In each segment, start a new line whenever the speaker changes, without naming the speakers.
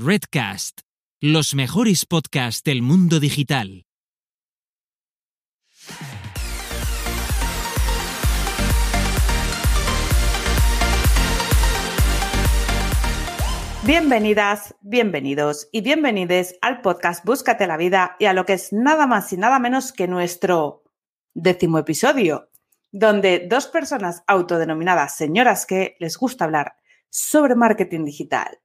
Redcast, los mejores podcasts del mundo digital.
Bienvenidas, bienvenidos y bienvenides al podcast Búscate la vida y a lo que es nada más y nada menos que nuestro décimo episodio, donde dos personas autodenominadas señoras que les gusta hablar sobre marketing digital.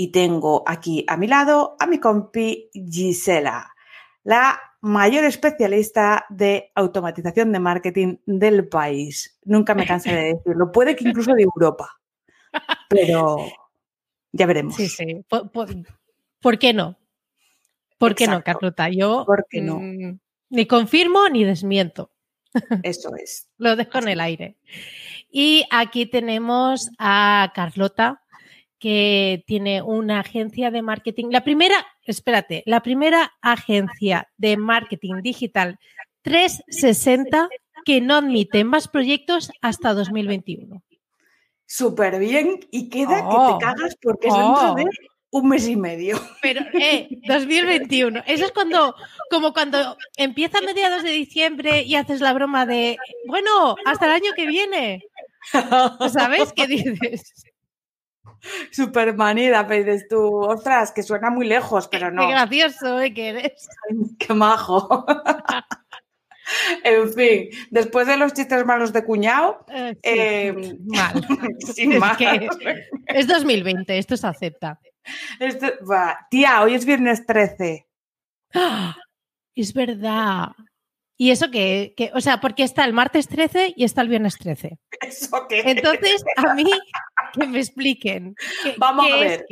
Y tengo aquí a mi lado a mi compi Gisela, la mayor especialista de automatización de marketing del país. Nunca me cansé de decirlo, puede que incluso de Europa, pero ya veremos.
Sí, sí. ¿Por, qué no? ¿Por qué no, Carlota? Yo
¿Por qué no?
Mm, ni confirmo ni desmiento.
Eso es.
Lo dejo en el aire. Y aquí tenemos a Carlota, que tiene una agencia de marketing. La primera, espérate, la primera agencia de marketing digital 360 que no admite más proyectos hasta 2021.
Súper bien y queda que te oh, cagas porque es dentro de oh. un mes y medio.
Pero, eh, 2021. Eso es cuando, como cuando empieza a mediados de diciembre y haces la broma de, bueno, hasta el año que viene. ¿Sabes qué dices?
Super manida, pero dices tú, ostras, que suena muy lejos, pero no.
Qué gracioso ¿eh? que eres.
qué majo. en fin, después de los chistes malos de cuñado,
eh, em, mal. es, 2020, esto se acepta.
Tía, hoy es viernes 13.
¡Ah! Es verdad. ¿Y eso que, O sea, porque está el martes 13 y está el viernes 13.
¿Eso qué?
Entonces, a mí, que me expliquen.
Vamos a ver.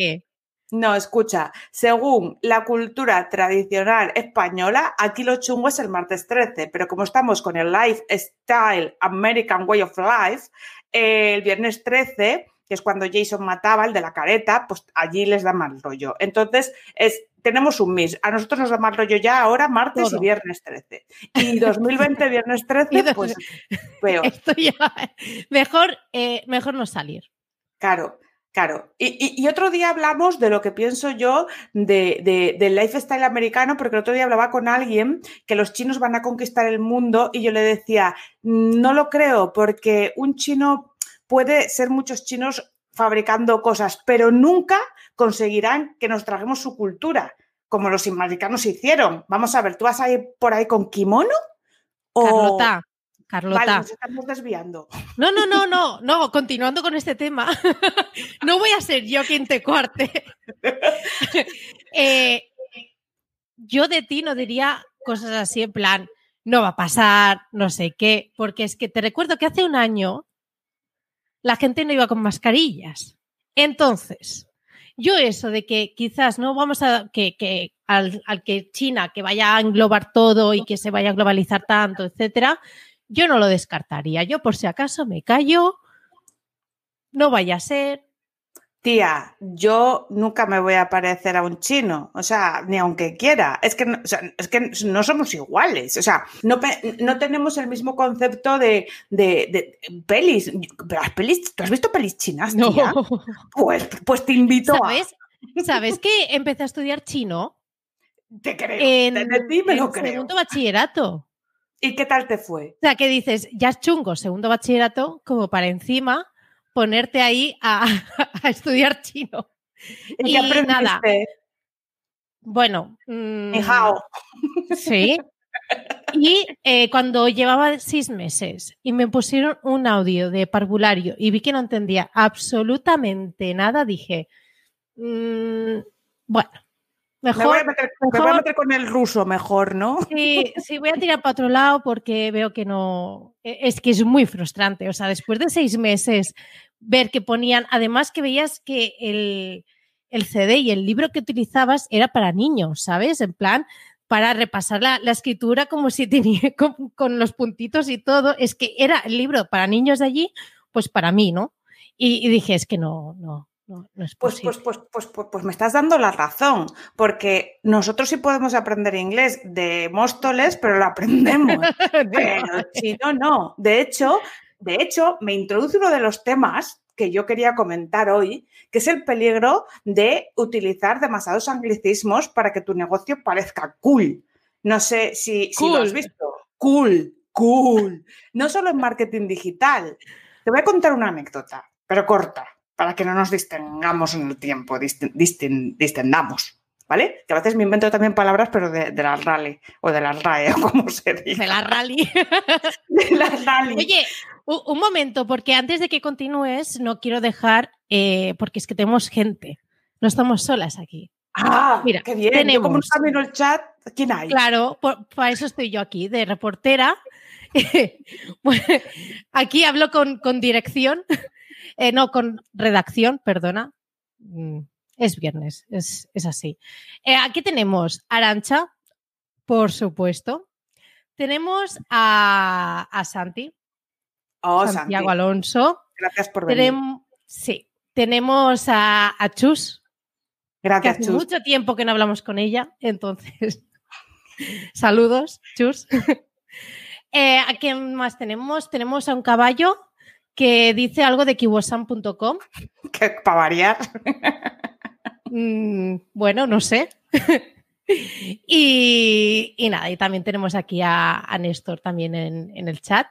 No, escucha, según la cultura tradicional española, aquí lo chungo es el martes 13, pero como estamos con el Lifestyle American Way of Life, el viernes 13, que es cuando Jason mataba, el de la careta, pues allí les da mal rollo. Entonces, es tenemos un mes. A nosotros nos da más rollo ya ahora, martes y viernes 13. Y 2020, viernes 13, pues peor.
Esto ya, mejor, eh, mejor no salir.
Claro. Claro, y, otro día hablamos de lo que pienso yo de, del lifestyle americano, porque el otro día hablaba con alguien que los chinos van a conquistar el mundo y yo le decía, no lo creo, porque un chino puede ser muchos chinos fabricando cosas, pero nunca conseguirán que nos traguemos su cultura, como los americanos hicieron. Vamos a ver, ¿tú vas a ir por ahí con kimono?
Carlota, Carlota.
Vale, nos estamos desviando.
No, no, no, no, no, continuando con este tema. no voy a ser yo quien te cuarte. Eh, yo de ti no diría cosas así en plan, no va a pasar, no sé qué, porque es que te recuerdo que hace un año la gente no iba con mascarillas. Entonces, yo eso de que quizás no vamos a, que, al, que China, que vaya a englobar todo y que se vaya a globalizar tanto, etcétera, yo no lo descartaría. Yo por si acaso me callo, no vaya a ser,
tía, yo nunca me voy a parecer a un chino, o sea, ni aunque quiera, es que no, es que no somos iguales, o sea, no, no tenemos el mismo concepto de, de, pelis. Las pelis, ¿tú has visto pelis chinas, tía? Pues, pues te invito
¿Sabes? ¿Sabes que empecé a estudiar chino?
Te creo, en, de ti me lo creo.
segundo bachillerato.
¿Y qué tal te fue?
O sea, que dices, ya es chungo, segundo bachillerato, como para encima ponerte ahí a, estudiar chino.
¿Y, qué aprendiste? Nada.
Bueno. Mmm, Sí. Y eh, cuando llevaba seis meses y me pusieron un audio de parvulario y vi que no entendía absolutamente nada, dije, mm, bueno, mejor me,
voy a meter, con el ruso mejor, ¿no?
Sí, sí, voy a tirar para otro lado porque veo que no, e, es que es muy frustrante. O sea, después de seis meses ver que ponían, además que veías que el, CD y el libro que utilizabas era para niños, ¿sabes? En plan, para repasar la, escritura como si tenía con, los puntitos y todo. Es que era el libro para niños de allí, pues para mí, ¿no? Y, dije, es que no, no, no, es
pues, pues, pues, pues, pues, me estás dando la razón, porque nosotros sí podemos aprender inglés de Móstoles, pero lo aprendemos. pero si no, no. De hecho, de hecho, me introduce uno de los temas que yo quería comentar hoy, que es el peligro de utilizar demasiados anglicismos para que tu negocio parezca cool. No sé si, si lo has visto. Cool, cool. No solo en marketing digital. Te voy a contar una anécdota, pero corta, para que no nos distengamos en el tiempo, distin- distendamos. ¿Vale? Que a veces me invento también palabras, pero de, de las rally o de las RAE, o como se dice.
De la rally.
De las rally.
Oye, un momento, porque antes de que continúes, no quiero dejar, eh, porque es que tenemos gente. No estamos solas aquí.
ah,
mira,
qué bien. Yo como no
tenemos-
camino el chat, ¿quién hay?
Claro, por- para eso estoy yo aquí, de reportera. Bueno, aquí hablo con, con dirección, eh, no, con redacción, perdona. Mm, Es viernes, es, es así. Eh, aquí tenemos a Arancha, por supuesto. Tenemos a, a Santi,
Oh, Santi,
Santiago Alonso.
gracias por venir.
Tenem- sí, tenemos a, a Chus, que
Gracias,
hace
Chus.
mucho tiempo que no hablamos con ella, entonces, saludos, Chus. Eh, ¿A quién más tenemos? Tenemos a un caballo que dice algo de kiwosan.com.
Que para variar.
Mm, bueno, no sé. y, y nada, y también tenemos aquí a, a Néstor también en, en el chat.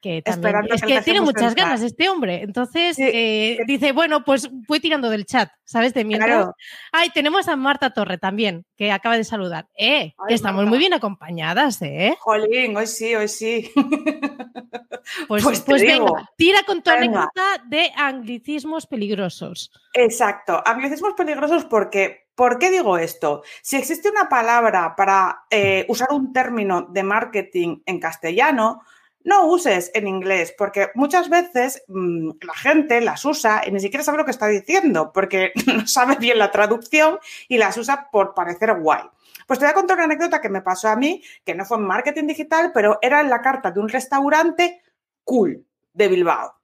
Que también, es
que
tiene muchas ganas este hombre. Entonces
Sí,
eh, dice, bueno, pues voy tirando del chat, ¿sabes? De mientras.
Claro.
Ay, tenemos a Marta Torre también, que acaba de saludar. Eh, que estamos
Marta.
muy bien acompañadas, ¿eh?
Jolín, hoy sí, hoy sí.
Pues,
Pues
pues, venga, tira con tu anécdota de anglicismos peligrosos.
Exacto. Anglicismos peligrosos porque, ¿por qué digo esto? Si existe una palabra para eh, usar un término de marketing en castellano, no uses en inglés, porque muchas veces mm, la gente las usa y ni siquiera sabe lo que está diciendo, porque no sabe bien la traducción y las usa por parecer guay. Pues te voy a contar una anécdota que me pasó a mí, que no fue en marketing digital, pero era en la carta de un restaurante cool de Bilbao.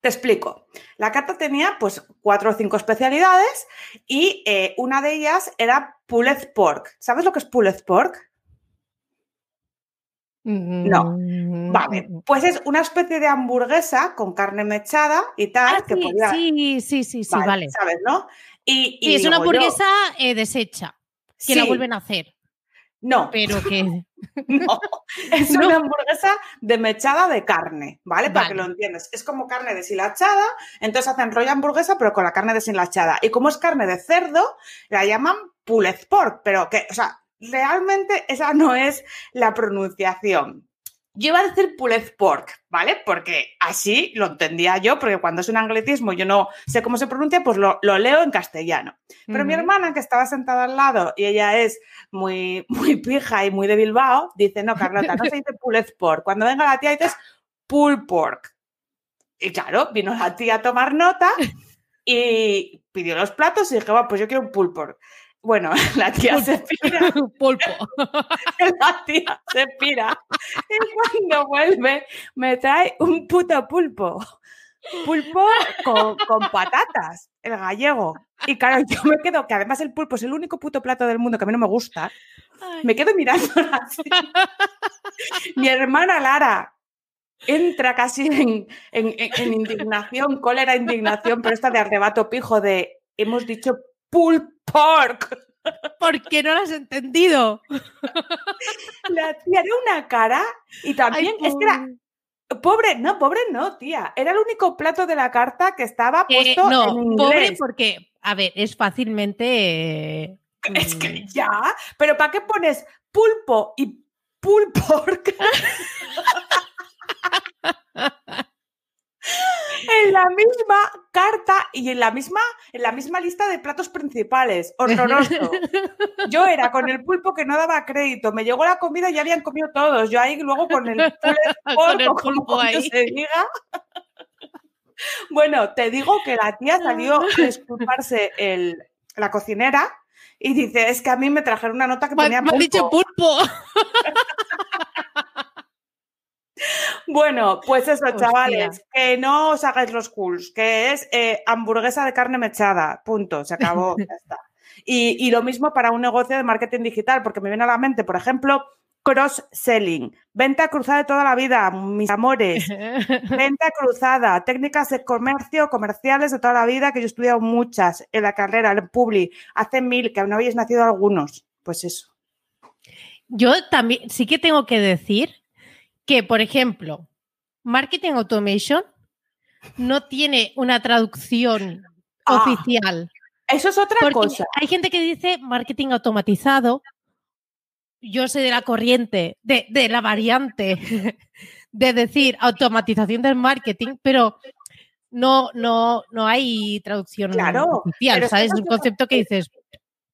Te explico. La carta tenía pues cuatro o cinco especialidades y eh, una de ellas era pulled pork. ¿Sabes lo que es pulled pork? No. Vale, pues es una especie de hamburguesa con carne mechada y tal.
Ah,
que
sí,
podía-
sí, sí, sí, sí, vale.
¿Sabes, no? Y, y
Sí, es una
yo,
hamburguesa eh, deshecha, que la vuelven a hacer,
No,
pero que...
no. Es
No.
una hamburguesa de mechada de carne, ¿vale? Para que lo entiendas. Es como carne deshilachada, entonces hacen rollo hamburguesa, pero con la carne deshilachada. Y como es carne de cerdo, la llaman pulled pork, pero que, o sea, realmente esa no es la pronunciación. Yo iba a decir pulled pork, ¿vale? Porque así lo entendía yo, porque cuando es un anglicismo yo no sé cómo se pronuncia, pues lo, lo leo en castellano. Pero mi hermana, que estaba sentada al lado y ella es muy, muy pija y muy de Bilbao, dice, no, Carlota, no se dice pulled pork. Cuando venga la tía dices pull pork. Y claro, vino la tía a tomar nota y pidió los platos y dije, va, pues yo quiero un pull pork. Bueno, la tía se pira,
Pulpo.
la tía se pira. Y cuando vuelve, me trae un puto pulpo. Pulpo con, con patatas, el gallego. Y claro, yo me quedo, que además el pulpo es el único puto plato del mundo que a mí no me gusta.
Ay.
Me quedo mirando así. Mi hermana Lara entra casi en, en- en- en indignación, cólera, indignación, pero esta de arrebato pijo de hemos dicho pulled pork.
¿Por qué no lo has entendido?
La tía era una cara y también
Ay,
es que era
pobre.
no, pobre no, tía. Era el único plato de la carta que estaba
Eh,
puesto
no,
en inglés.
pobre porque, a ver, es fácilmente... eh,
Es
mm,
que ya, pero ¿para qué pones pulpo y pulled pork? en la misma carta y en la misma, en la misma lista de platos principales. Horroroso. Yo era con el pulpo que no daba crédito. Me llegó la comida y ya habían comido todos. Yo ahí luego con el pulled
Con el
como
pulpo ahí.
se diga. Bueno, te digo que la tía salió a disculparse el, la cocinera y dice, es que a mí me trajeron una nota que
Me,
ponía
me ha dicho
pulpo. Bueno, pues eso,
Hostia.
chavales, que no os hagáis los cools, que es eh, hamburguesa de carne mechada, punto, se acabó, ya está. Y, y lo mismo para un negocio de marketing digital, porque me viene a la mente, por ejemplo, cross-selling, venta cruzada de toda la vida, mis amores, venta cruzada, técnicas de comercio, comerciales de toda la vida, que yo he estudiado muchas en la carrera, en Publi, hace mil, que no habéis nacido algunos. Pues eso.
Yo también, sí que tengo que decir que, por ejemplo, Marketing Automation no tiene una traducción
Ah.
oficial.
Eso es otra cosa.
hay gente que dice marketing automatizado. Yo soy de la corriente, de, de la variante de decir automatización del marketing, pero no, no, no hay traducción
Claro,
oficial,
es
¿sabes?
eso
Un
es
concepto que dices,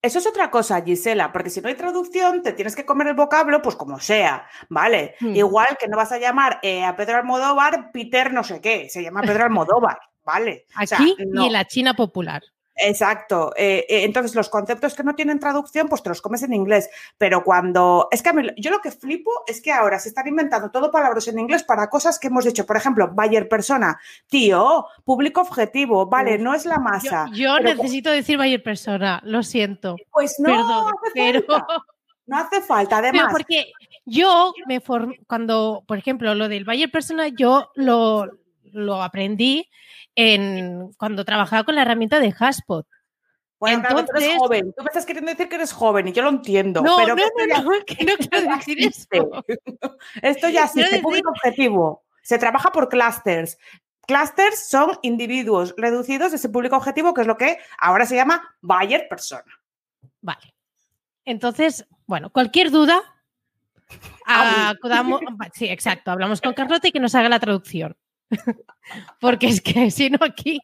Eso es otra cosa, Gisela, porque si no hay traducción, te tienes que comer el vocablo, pues como sea, ¿vale?
Hmm.
Igual que no vas a llamar eh, a Pedro Almodóvar Peter no sé qué, se llama Pedro Almodóvar, ¿vale? O sea,
aquí
no.
y en la China popular.
Exacto. Eh, eh, entonces, los conceptos que no tienen traducción, pues te los comes en inglés. Pero cuando. Es que a mí, yo lo que flipo es que ahora se están inventando todo palabras en inglés para cosas que hemos dicho. Por ejemplo, Bayer persona. Tío, público objetivo. Vale, no es la masa.
yo necesito decir Bayer persona, lo siento.
Pues no
Perdón,
hace
pero,
falta. No hace falta.
pero
Además,
porque yo me formé, cuando, por ejemplo, lo del Bayer persona, yo lo, lo aprendí en, cuando trabajaba con la herramienta de Haspot.
bueno, claro, tú eres
entonces-
joven. Tú me estás queriendo decir que eres joven y yo lo entiendo.
No,
pero
no, no,
ya-
no, que no quiero
ya
decir
existe.
eso.
Esto ya existe,
decir-
público objetivo. Se trabaja por clusters. Clusters son individuos reducidos de ese público objetivo, que es lo que ahora se llama buyer persona.
Vale. Entonces, bueno, cualquier duda, acudamos. Sí, exacto. Hablamos con Carlota y que nos haga la traducción. Porque es que si no, aquí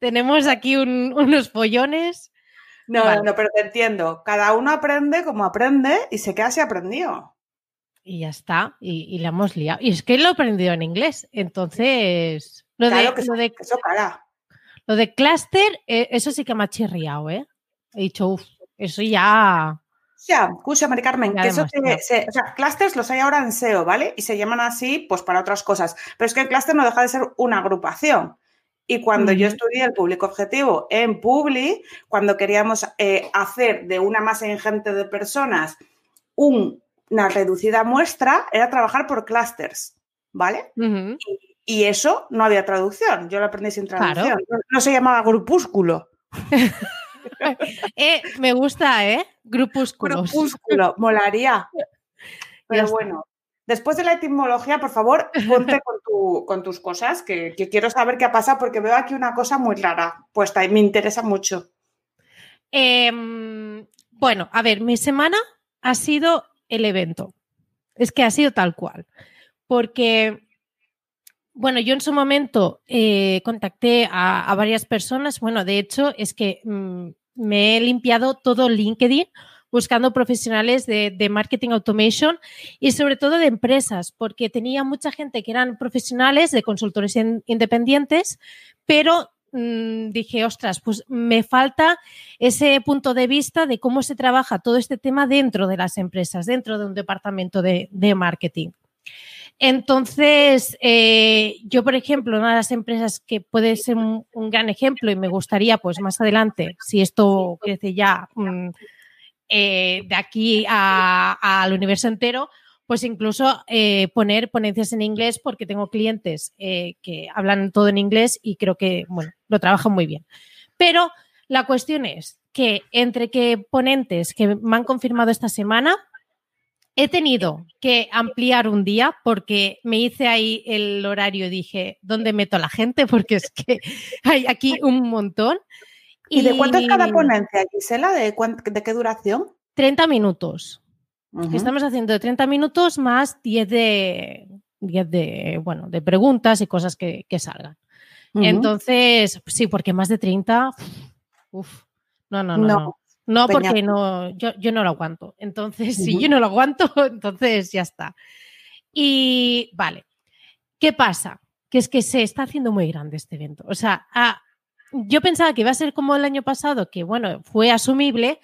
tenemos aquí un- unos pollones.
No,
Vale.
no, pero te entiendo. Cada uno aprende como aprende y se queda si aprendió.
Y ya está. Y, y la hemos liado. Y es que lo he aprendido en inglés. Entonces, lo,
Claro
de,
que
lo, de,
Que Eso cara.
lo de cluster, eh, eso sí que me ha chirriado, ¿eh? He dicho, uff, eso ya.
Ya, escucha, Mari Carmen,
Ya
que eso se- se- o sea, clusters los hay ahora en SEO, ¿vale? Y se llaman así, pues para otras cosas. Pero es que el cluster no deja de ser una agrupación. Y cuando yo estudié el público objetivo en Publi, cuando queríamos eh, hacer de una masa ingente de personas un- una reducida muestra, era trabajar por clusters, ¿vale? Y eso no había traducción. Yo lo aprendí sin
Claro.
traducción. No, no se llamaba grupúsculo.
Eh, me gusta, ¿eh? Grupúsculos.
Grupúsculo, molaría. Pero bueno, después de la etimología, por favor, ponte con, tu- con tus cosas, que, que quiero saber qué ha pasado, porque veo aquí una cosa muy rara puesta y me interesa mucho.
Em, bueno, a ver, mi semana ha sido el evento. Es que ha sido tal cual. Porque, bueno, yo en su momento eh, contacté a, varias personas. Bueno, de hecho, es que mm, me he limpiado todo LinkedIn buscando profesionales de, marketing automation y sobre todo de empresas, porque tenía mucha gente que eran profesionales de consultores in- independientes, pero mm, dije, ostras, pues me falta ese punto de vista de cómo se trabaja todo este tema dentro de las empresas, dentro de un departamento de, de marketing. Entonces, eh, yo, por ejemplo, una de las empresas que puede ser un, gran ejemplo y me gustaría, pues más adelante, si esto crece ya mm, eh, de aquí al universo entero, pues incluso eh, poner ponencias en inglés porque tengo clientes que hablan todo en inglés y creo que, bueno, lo trabajan muy bien. Pero la cuestión es que entre que ponentes que me han confirmado esta semana, he tenido que ampliar un día porque me hice ahí el horario y dije, ¿dónde meto a la gente? Porque es que hay aquí un montón.
¿Y, de cuánto es cada ponencia, Gisela? ¿De, de qué duración?
30 minutos. Estamos haciendo de 30 minutos más 10 de, 10 de, bueno, de preguntas y cosas que, que salgan. Entonces, sí, porque más de 30, uf, no, no, no,
No,
no. No, porque
peñazo.
no, yo, yo no lo aguanto. Entonces, si yo no lo aguanto, entonces ya está. Y vale, ¿qué pasa? Que es que se está haciendo muy grande este evento. O sea, ah, yo pensaba que iba a ser como el año pasado, que bueno, fue asumible,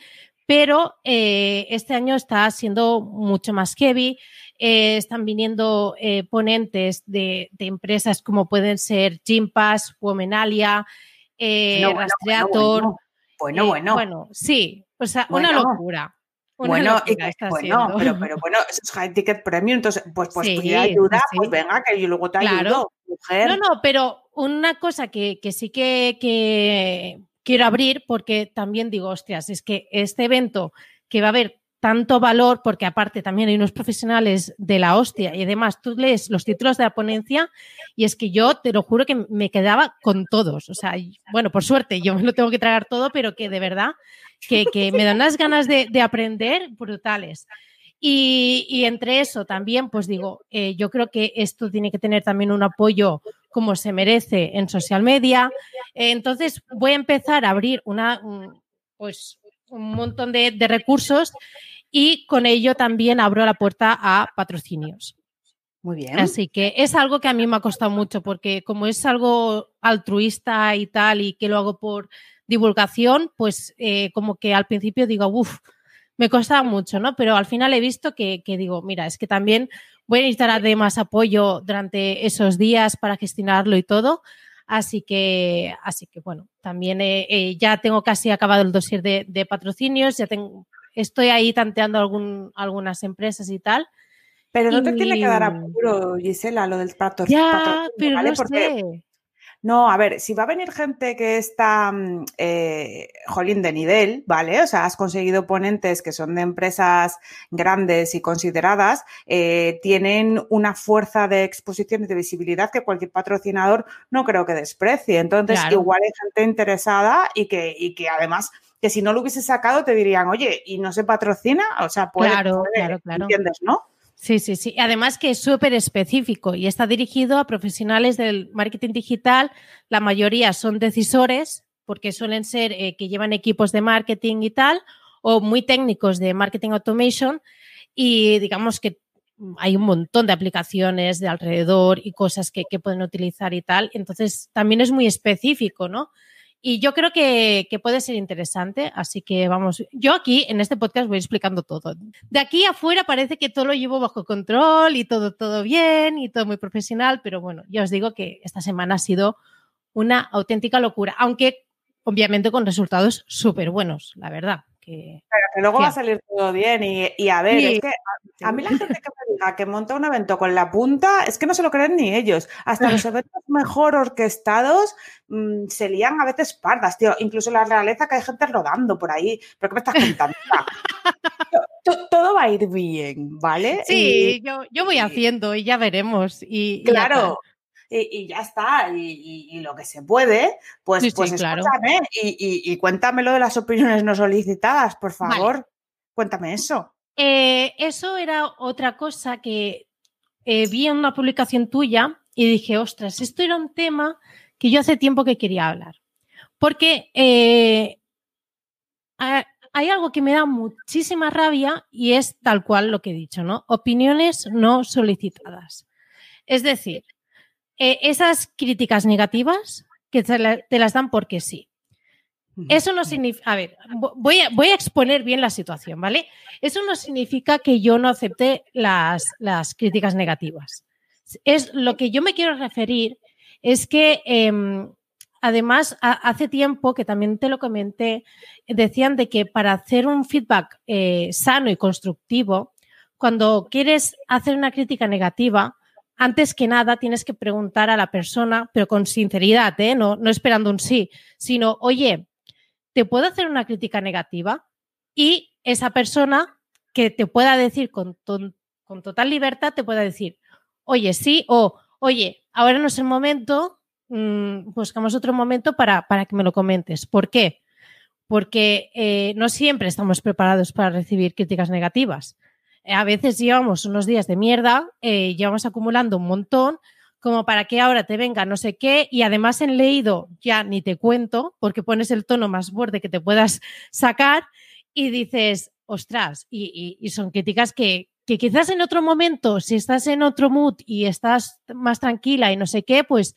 pero eh, este año está siendo mucho más heavy. Eh, están viniendo eh, ponentes de, de empresas como pueden ser Gympass, Womenalia,
bueno,
Rastreator.
Bueno, bueno.
Eh,
bueno.
bueno, sí, o sea, una
Bueno.
locura.
bueno, bueno pero, pero, bueno, es high ticket premium, entonces, pues, pues sí, ayuda, pues, venga, que yo luego te ayudo, mujer.
No, no, pero una cosa que, que sí que, que quiero abrir, porque también digo, hostias, es que este evento que va a haber tanto valor, porque aparte también hay unos profesionales de la hostia y además tú lees los títulos de la ponencia y es que yo te lo juro que me quedaba con todos. O sea, bueno, por suerte yo me lo tengo que tragar todo, pero que de verdad que, me dan unas ganas de, aprender brutales. Y, entre eso también, pues digo, eh, yo creo que esto tiene que tener también un apoyo como se merece en social media. entonces voy a empezar a abrir una, pues un montón de, de recursos y con ello también abro la puerta a patrocinios.
Muy bien.
Así que es algo que a mí me ha costado mucho porque como es algo altruista y tal y que lo hago por divulgación, pues eh, como que al principio digo, uff, me costaba mucho, ¿no? Pero al final he visto que, digo, mira, es que también voy a necesitar de más apoyo durante esos días para gestionarlo y todo. Así que, así que bueno, también eh, ya tengo casi acabado el dossier de, de patrocinios, ya tengo estoy ahí tanteando algún, algunas empresas y tal.
Pero no te tiene que dar apuro, Gisela, lo del pato.
Ya, pero no sé.
No, a ver, si va a venir gente que está, mm, eh, jolín, de nivel, ¿vale? O sea, has conseguido ponentes que son de empresas grandes y consideradas, eh, tienen una fuerza de exposición y de visibilidad que cualquier patrocinador no creo que desprecie. Entonces, igual hay gente interesada y que, y que además que si no lo hubiese sacado te dirían, oye, ¿y no se patrocina? O sea, puede,
claro, claro, claro.
¿entiendes, no?
Sí, sí, sí. Además que es súper específico y está dirigido a profesionales del marketing digital. La mayoría son decisores, porque suelen ser eh, que llevan equipos de marketing y tal, o muy técnicos de marketing automation. Y digamos que hay un montón de aplicaciones de alrededor y cosas que, que pueden utilizar y tal. Entonces, también es muy específico, ¿no? Y yo creo que, puede ser interesante, así que vamos, yo aquí en este podcast voy explicando todo. De aquí afuera parece que todo lo llevo bajo control y todo, todo bien y todo muy profesional, pero bueno, ya os digo que esta semana ha sido una auténtica locura, aunque obviamente con resultados súper buenos, la verdad. Que,
Pero que luego va a salir todo bien y, a ver, es que a, mí la gente que me diga que monta un evento con la punta, es que no se lo creen ni ellos. Hasta los eventos mejor orquestados mm, se lían a veces pardas, tío. Incluso la realeza que hay gente rodando por ahí. ¿Pero qué me estás contando? todo va a ir bien, ¿vale?
Sí, yo, yo voy haciendo y ya veremos. Y,
claro y, ya está, y, lo que se puede, pues, pues escúchame y, cuéntame lo de las opiniones no solicitadas, por favor. Cuéntame eso.
Eh, eso era otra cosa que eh, vi en una publicación tuya y dije, ostras, esto era un tema que yo hace tiempo que quería hablar. Porque eh, hay algo que me da muchísima rabia y es tal cual lo que he dicho, ¿no? Opiniones no solicitadas. Es decir, eh, esas críticas negativas que te, las dan porque sí. Eso no significa, a ver, voy a, voy a, exponer bien la situación, ¿vale? Eso no significa que yo no acepte las, las críticas negativas. Es lo que yo me quiero referir es que em, además hace tiempo que también te lo comenté, decían de que para hacer un feedback eh, sano y constructivo, cuando quieres hacer una crítica negativa, antes que nada tienes que preguntar a la persona, pero con sinceridad, ¿eh? no, esperando un sí, sino, oye, ¿te puedo hacer una crítica negativa? Y esa persona que te pueda decir con, total libertad, te pueda decir, oye, sí, o oye, ahora no es el momento, mm, buscamos otro momento para, para, que me lo comentes. ¿Por qué? Porque eh, no siempre estamos preparados para recibir críticas negativas. A veces llevamos unos días de mierda, eh, llevamos acumulando un montón, como para que ahora te venga no sé qué, y además en leído ya ni te cuento, porque pones el tono más borde que te puedas sacar y dices, ostras, y, son críticas que, que quizás en otro momento, si estás en otro mood y estás más tranquila y no sé qué, pues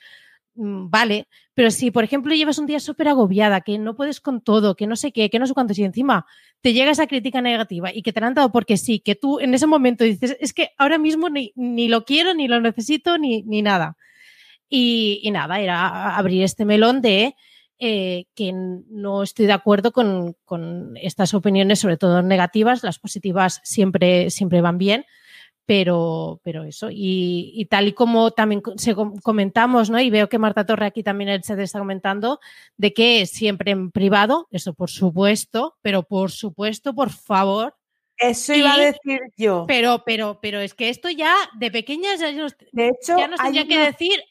vale, pero si, por ejemplo, llevas un día súper agobiada, que no puedes con todo, que no sé qué, que no sé cuánto, y encima te llega esa crítica negativa y que te la han dado porque sí, que tú en ese momento dices, es que ahora mismo ni, lo quiero, ni lo necesito, ni, ni nada. Y, nada, era abrir este melón de eh, que no estoy de acuerdo con, con, estas opiniones, sobre todo negativas. Las positivas siempre, siempre van bien, pero, pero eso. Y, y, tal y como también se comentamos, ¿no? Y veo que Marta Torre aquí también se está comentando, de que siempre en privado, eso por supuesto, pero por supuesto, por favor.
Eso iba a decir yo.
Pero, pero, pero es que esto ya de pequeñas ya nos,
de hecho,
ya nos tendría que decir,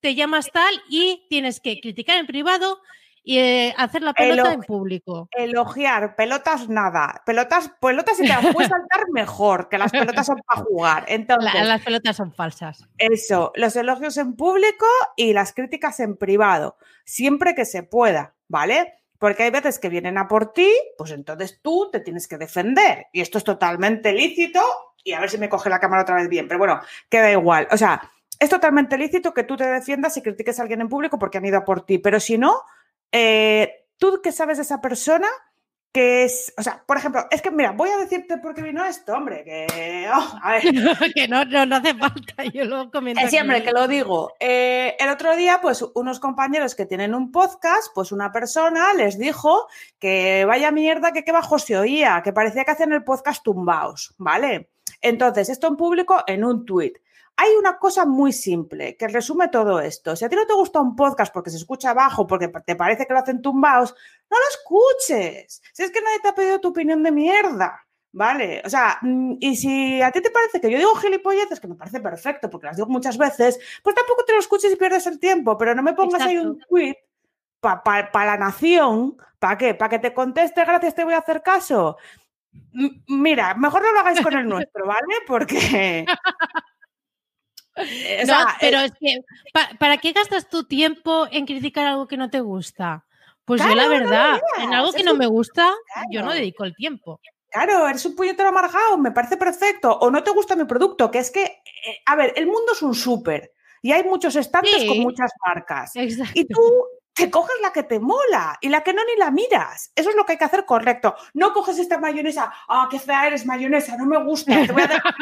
te llamas tal y tienes que criticar en privado y eh, hacer la pelota
Elog
en público.
Elogiar, pelotas nada. Pelotas, pelotas si te las puedes saltar mejor, que las pelotas son para jugar. Entonces,
La- las pelotas son falsas.
eso, los elogios en público y las críticas en privado, siempre que se pueda, ¿vale? Porque hay veces que vienen a por ti, pues entonces tú te tienes que defender. Y esto es totalmente lícito. Y a ver si me coge la cámara otra vez bien. Pero bueno, queda igual. O sea, es totalmente lícito que tú te defiendas y critiques a alguien en público porque han ido a por ti. Pero si no, eh, tú que sabes de esa persona que es, o sea, por ejemplo, es que mira, voy a decirte por qué vino esto, hombre, que, oh, a ver,
que no, no, no hace falta, yo lo comento.
Eh, siempre
aquí.
que lo digo. Eh, el otro día, pues unos compañeros que tienen un podcast, pues una persona les dijo que vaya mierda que qué bajo se oía, que parecía que hacían el podcast tumbaos, ¿vale? Entonces, esto en público en un tuit. Hay una cosa muy simple que resume todo esto. Si a ti no te gusta un podcast porque se escucha bajo, porque te parece que lo hacen tumbaos, no lo escuches. Si es que nadie te ha pedido tu opinión de mierda. ¿Vale? O sea, mm, y si a ti te parece que yo digo gilipolleces, que me parece perfecto, porque las digo muchas veces, pues tampoco te lo escuches y pierdes el tiempo, pero no me pongas ahí un tweet para la nación, ¿para qué? ¿Para que te conteste gracias te voy a hacer caso? M- Mira, mejor no lo hagáis con el nuestro, ¿vale? Porque... Eh,
No, pero
eh,
es que, pa- ¿para qué gastas tu tiempo en criticar algo que no te gusta? Pues yo
Claro,
la
no lo
verdad, en algo que no me gusta, yo no dedico el tiempo.
Claro, eres un puñetero amargado, me parece perfecto. O no te gusta mi producto, que es que, eh, a ver, el mundo es un súper y hay muchos estantes
Sí.
con muchas marcas.
Exacto.
Y tú te coges la que te mola y la que no ni la miras. Eso es lo que hay que hacer correcto. No coges esta mayonesa, ah, qué fea eres mayonesa, no me gusta, te voy a dejar.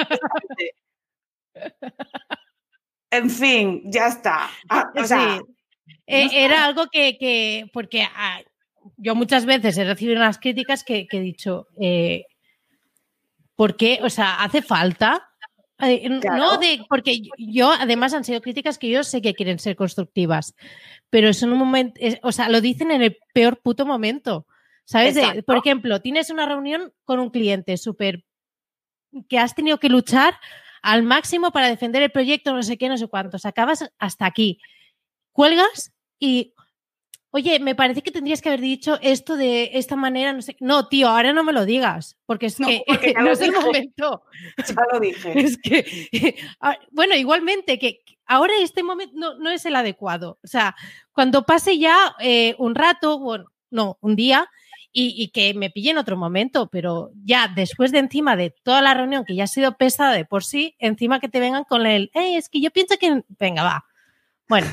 en fin, ya está. Ah, o sea,
Sí. Eh,
no
era algo que, que- porque ah, yo muchas veces he recibido unas críticas que, que he dicho, eh, ¿por qué? O sea, ¿hace falta? Eh,
Claro.
No de, porque yo, además, han sido críticas que yo sé que quieren ser constructivas, pero es un momento, es- o sea, lo dicen en el peor puto momento. ¿Sabes? De- por ejemplo, tienes una reunión con un cliente súper que has tenido que luchar al máximo para defender el proyecto, no sé qué, no sé cuántos. Acabas hasta aquí. Cuelgas y, oye, me parece que tendrías que haber dicho esto de esta manera, no sé. No, tío, ahora no me lo digas, porque es
No,
que
porque
no es el momento.
ya lo dije.
Es que, ah, bueno, igualmente, que ahora este momento no, no es el adecuado. O sea, cuando pase ya eh, un rato, bueno, no, un día, y, y que me pille en otro momento, pero ya después de encima de toda la reunión que ya ha sido pesada de por sí, encima que te vengan con el, "Eh, es que yo pienso que, venga, va. Bueno,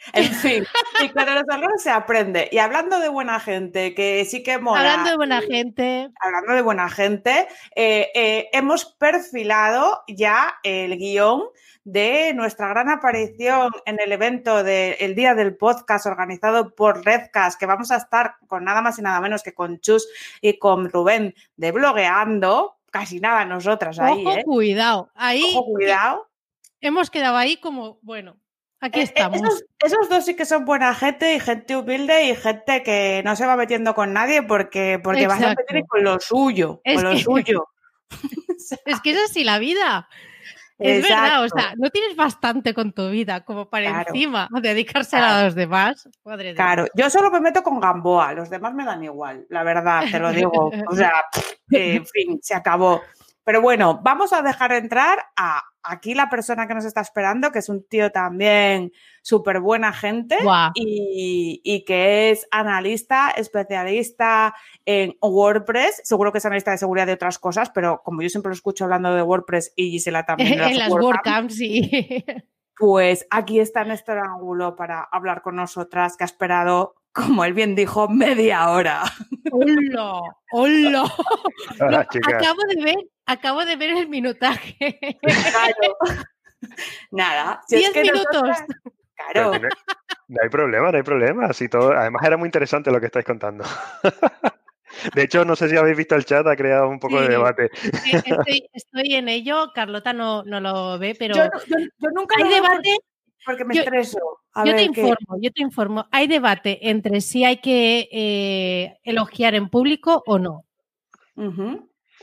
En fin, y con los errores se aprende. Y hablando de buena gente, que sí que mola.
hablando de buena gente,
hablando de buena gente, eh, eh, hemos perfilado ya el guion de nuestra gran aparición en el evento del Día del Podcast organizado por Redcast, que vamos a estar con nada más y nada menos que con Chus y con Rubén de Blogueando. Casi nada nosotras ahí,
ojo,
¿eh?
cuidado. Ahí
Ojo, cuidado.
hemos quedado ahí como, bueno, aquí
Eh, eh,
estamos.
Esos, esos dos sí que son buena gente y gente humilde y gente que no se va metiendo con nadie porque, porque
Exacto.
tiene con lo suyo.
Es
con lo suyo.
Es que es así la vida. Es verdad, o sea, no tienes bastante con tu vida como para
Claro.
encima dedicársela
Claro.
a los demás. Madre
Claro, yo solo me meto con Gamboa, los demás me dan igual, la verdad, te lo digo. O sea, eh, en fin, se acabó. Pero bueno, vamos a dejar entrar a aquí la persona que nos está esperando, que es un tío también súper buena gente y, y que es analista, especialista en WordPress. Seguro que es analista de seguridad de otras cosas, pero como yo siempre lo escucho hablando de WordPress y Gisela también.
en las
WordCamp,
WordCamps, sí.
pues aquí está Néstor Ángulo para hablar con nosotras, que ha esperado, como él bien dijo, media hora.
¡Hola! ¡Hola!
Hola, chicas.
Acabo de ver, acabo de ver el minutaje.
Claro. Nada. si es
Diez
que
minutos.
nosotras- Claro.
no, No hay problema, no hay problema. Todo, además era muy interesante lo que estáis contando. De hecho, no sé si habéis visto el chat, ha creado un poco de debate.
estoy, en ello, Carlota no, no lo ve, pero
yo, nunca
hay debate
porque me estreso.
yo te informo, yo te informo. Hay debate entre si hay que eh, elogiar en público o no.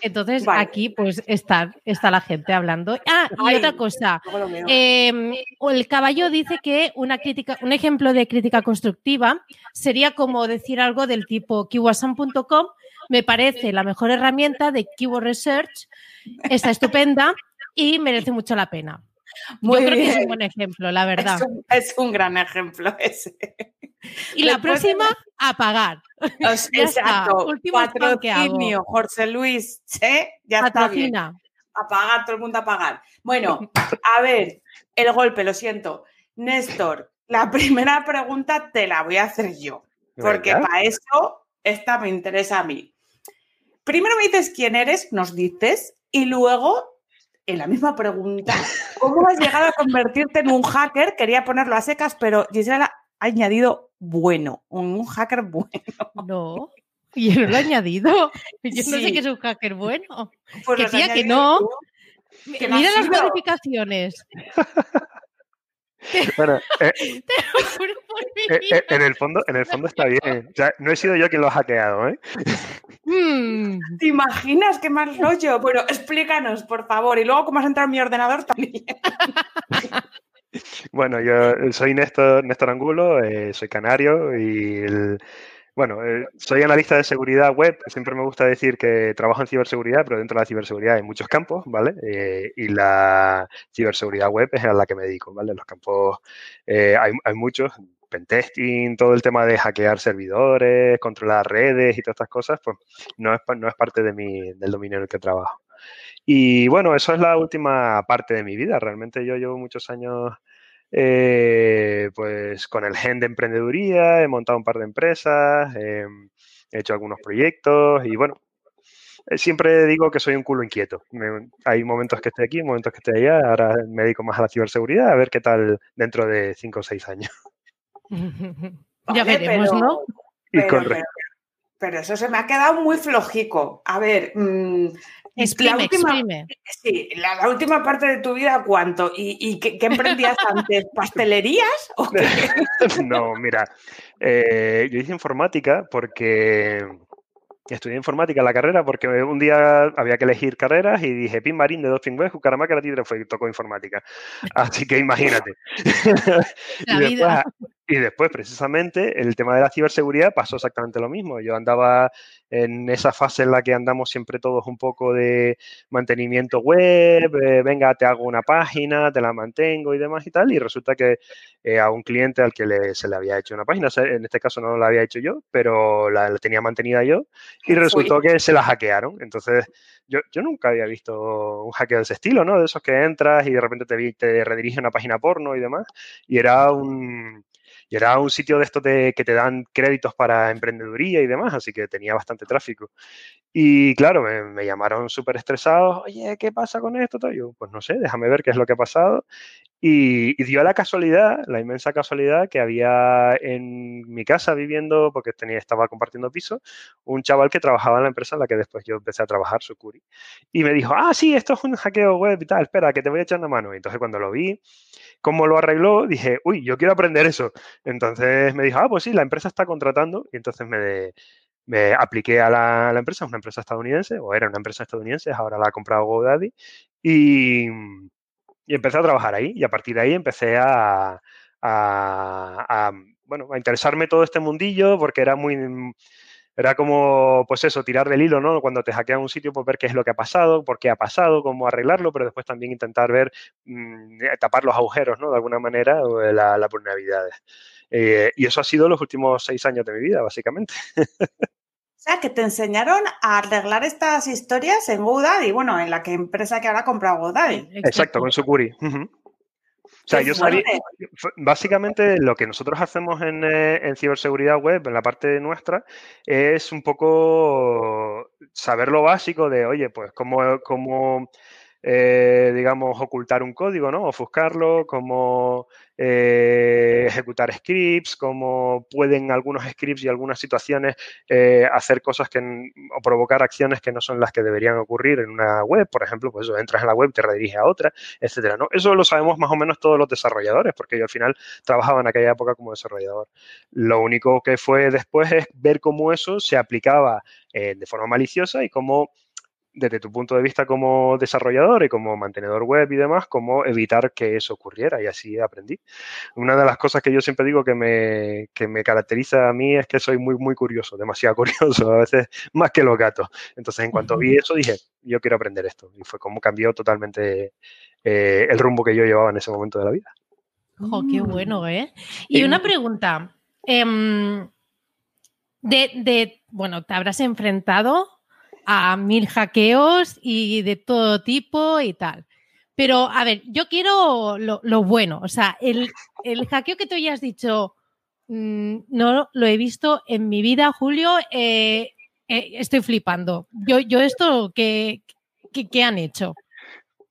Entonces aquí pues está, está la gente hablando. Ah, y otra cosa. Em, el caballo dice que una crítica, un ejemplo de crítica constructiva sería como decir algo del tipo keywordsan.com me parece la mejor herramienta de keyword research, está estupenda y merece mucho la pena. Yo creo que es un buen ejemplo, la verdad.
Es un, gran ejemplo ese.
Y la próxima, a pagar.
exacto. Último Patrocinio, Jorge Luis, ¿eh? ya está bien. A pagar, todo el mundo a pagar. Bueno, a ver, el golpe, lo siento. Néstor, la primera pregunta te la voy a hacer yo, porque para eso esta me interesa a mí. Primero me dices quién eres, nos dices, y luego en la misma pregunta, ¿cómo has llegado a convertirte en un hacker? Quería ponerlo a secas, pero Gisela ha añadido bueno, un hacker bueno.
No, yo no lo he añadido. Yo no sé qué es un hacker bueno. Pues que no. Mira las modificaciones.
Bueno, eh, eh, eh, en el fondo, en el fondo está bien. no he sido yo quien lo ha hackeado, ¿eh?
Hmm. ¿Te imaginas qué mal rollo? Bueno, explícanos, por favor. Y luego, ¿cómo has entrado en mi ordenador también?
bueno, yo soy Néstor, Néstor Angulo, soy canario y el, bueno, eh, soy analista de seguridad web. Siempre me gusta decir que trabajo en ciberseguridad, pero dentro de la ciberseguridad hay muchos campos, ¿vale? Eh, y la ciberseguridad web es a la que me dedico, ¿vale? Los campos eh, hay, hay, muchos, pentesting, todo el tema de hackear servidores, controlar redes y todas estas cosas, pues no es, no es parte de mi, del dominio en el que trabajo. Y bueno, eso es la última parte de mi vida. Realmente yo llevo muchos años eh, pues con el gen de emprendeduría, he montado un par de empresas, em, he hecho algunos proyectos y bueno, eh, siempre digo que soy un culo inquieto. hay momentos que estoy aquí, momentos que estoy allá, ahora me dedico más a la ciberseguridad, a ver qué tal dentro de 5 o 6 años.
ya veremos, ¿no?
Pero, eso se me ha quedado muy flojico. A ver, mm,
Exprime, exprime.
Sí, la, última parte de tu vida, ¿cuánto? ¿Y, qué, emprendías antes? ¿Pastelerías?
no, mira, eh, yo hice informática porque estudié informática en la carrera porque un día había que elegir carreras y dije Pin Marín de dos pingües, Cucaramaca, la Tidre fue y tocó informática. Así que imagínate.
La vida.
Y después, precisamente, el tema de la ciberseguridad pasó exactamente lo mismo. Yo andaba en esa fase en la que andamos siempre todos un poco de mantenimiento web, eh, venga, te hago una página, te la mantengo y demás y tal, y resulta que eh, a un cliente al que se le había hecho una página, en este caso no la había hecho yo, pero la, tenía mantenida yo, y resultó que se la hackearon. Entonces, yo, yo, nunca había visto un hackeo de ese estilo, ¿no? De esos que entras y de repente te, te redirige a una página porno y demás, y era un y era un sitio de estos de, que te dan créditos para emprendeduría y demás, así que tenía bastante tráfico. Y claro, me, llamaron súper estresados, oye, ¿qué pasa con esto? Yo, pues no sé, déjame ver qué es lo que ha pasado. Y, dio la casualidad, la inmensa casualidad, que había en mi casa viviendo, porque tenía, estaba compartiendo piso, un chaval que trabajaba en la empresa en la que después yo empecé a trabajar, Sucuri. Y me dijo, ah, sí, esto es un hackeo web y tal, espera, que te voy a echar una mano. Y entonces cuando lo vi, cómo lo arregló, dije, uy, yo quiero aprender eso. Entonces me dijo, ah, pues sí, la empresa está contratando. Y entonces me, me apliqué a la, empresa, es una empresa estadounidense, o era una empresa estadounidense, ahora la ha comprado GoDaddy. Y, y empecé a trabajar ahí. Y a partir de ahí empecé a, a, bueno, a interesarme todo este mundillo porque era muy era como, pues eso, tirar del hilo, ¿no? Cuando te hackean un sitio, pues ver qué es lo que ha pasado, por qué ha pasado, cómo arreglarlo, pero después también intentar ver, mm, eh, tapar los agujeros, ¿no? De alguna manera, las la vulnerabilidades. Eh, y eso ha sido los últimos seis años de mi vida, básicamente.
O sea, que te enseñaron a arreglar estas historias en GoDaddy, bueno, en la que empresa que ahora ha comprado GoDaddy.
Exacto, con Sucuri. O sea, yo sabía, básicamente lo que nosotros hacemos en, eh, en, ciberseguridad web, en la parte nuestra, es un poco saber lo básico de, oye, pues cómo, cómo eh, digamos, ocultar un código, ¿no? Ofuscarlo, cómo eh, ejecutar scripts, cómo pueden algunos scripts y algunas situaciones eh, hacer cosas que, o provocar acciones que no son las que deberían ocurrir en una web. Por ejemplo, pues entras en la web, te redirige a otra, etcétera, ¿no? Eso lo sabemos más o menos todos los desarrolladores, porque yo al final trabajaba en aquella época como desarrollador. Lo único que fue después es ver cómo eso se aplicaba de forma maliciosa y cómo desde tu punto de vista como desarrollador y como mantenedor web y demás, cómo evitar que eso ocurriera y así aprendí. Una de las cosas que yo siempre digo que me, que me caracteriza a mí es que soy muy, muy curioso, demasiado curioso, a veces más que los gatos. Entonces, en cuanto vi eso, dije, yo quiero aprender esto. Y fue como cambió totalmente eh, el rumbo que yo llevaba en ese momento de la vida.
¡Oh, qué bueno, ¿eh? Y una pregunta. Em, de, de, bueno, te habrás enfrentado a mil hackeos y de todo tipo y tal. Pero, a ver, yo quiero lo, bueno. O sea, el, hackeo que tú ya has dicho, mm, no lo he visto en mi vida, Julio. Eh, eh, estoy flipando. Yo, yo esto, ¿qué, qué han hecho?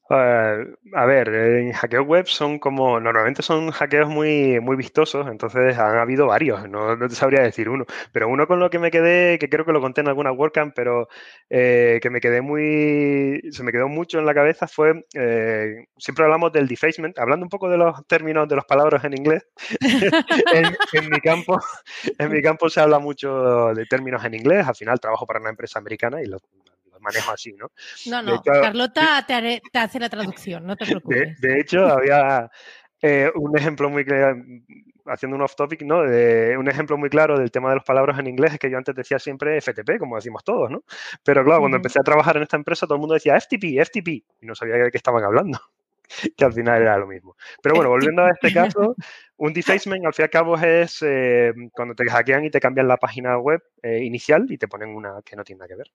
Eh, a ver, en hackeo web son como, normalmente son hackeos muy, muy vistosos, entonces han habido varios, no, te sabría decir uno, pero uno con lo que me quedé, que creo que lo conté en alguna WordCamp, pero eh, que me quedé muy, se me quedó mucho en la cabeza fue, eh, siempre hablamos del defacement, hablando un poco de los términos, de las palabras en inglés, en, mi campo, en mi campo se habla mucho de términos en inglés, al final trabajo para una empresa americana y los manejo así, ¿no?
No, no, Carlota te, hace la traducción, no te preocupes.
De, hecho, había eh, un ejemplo muy claro, haciendo un off topic, ¿no? De, un ejemplo muy claro del tema de los palabras en inglés es que yo antes decía siempre FTP, como decimos todos, ¿no? Pero claro, cuando empecé a trabajar en esta empresa, todo el mundo decía FTP, FTP, y no sabía de qué estaban hablando que al final era lo mismo. Pero bueno, volviendo a este caso, un defacement al fin y al cabo es eh, cuando te hackean y te cambian la página web eh, inicial y te ponen una que no tiene nada que ver.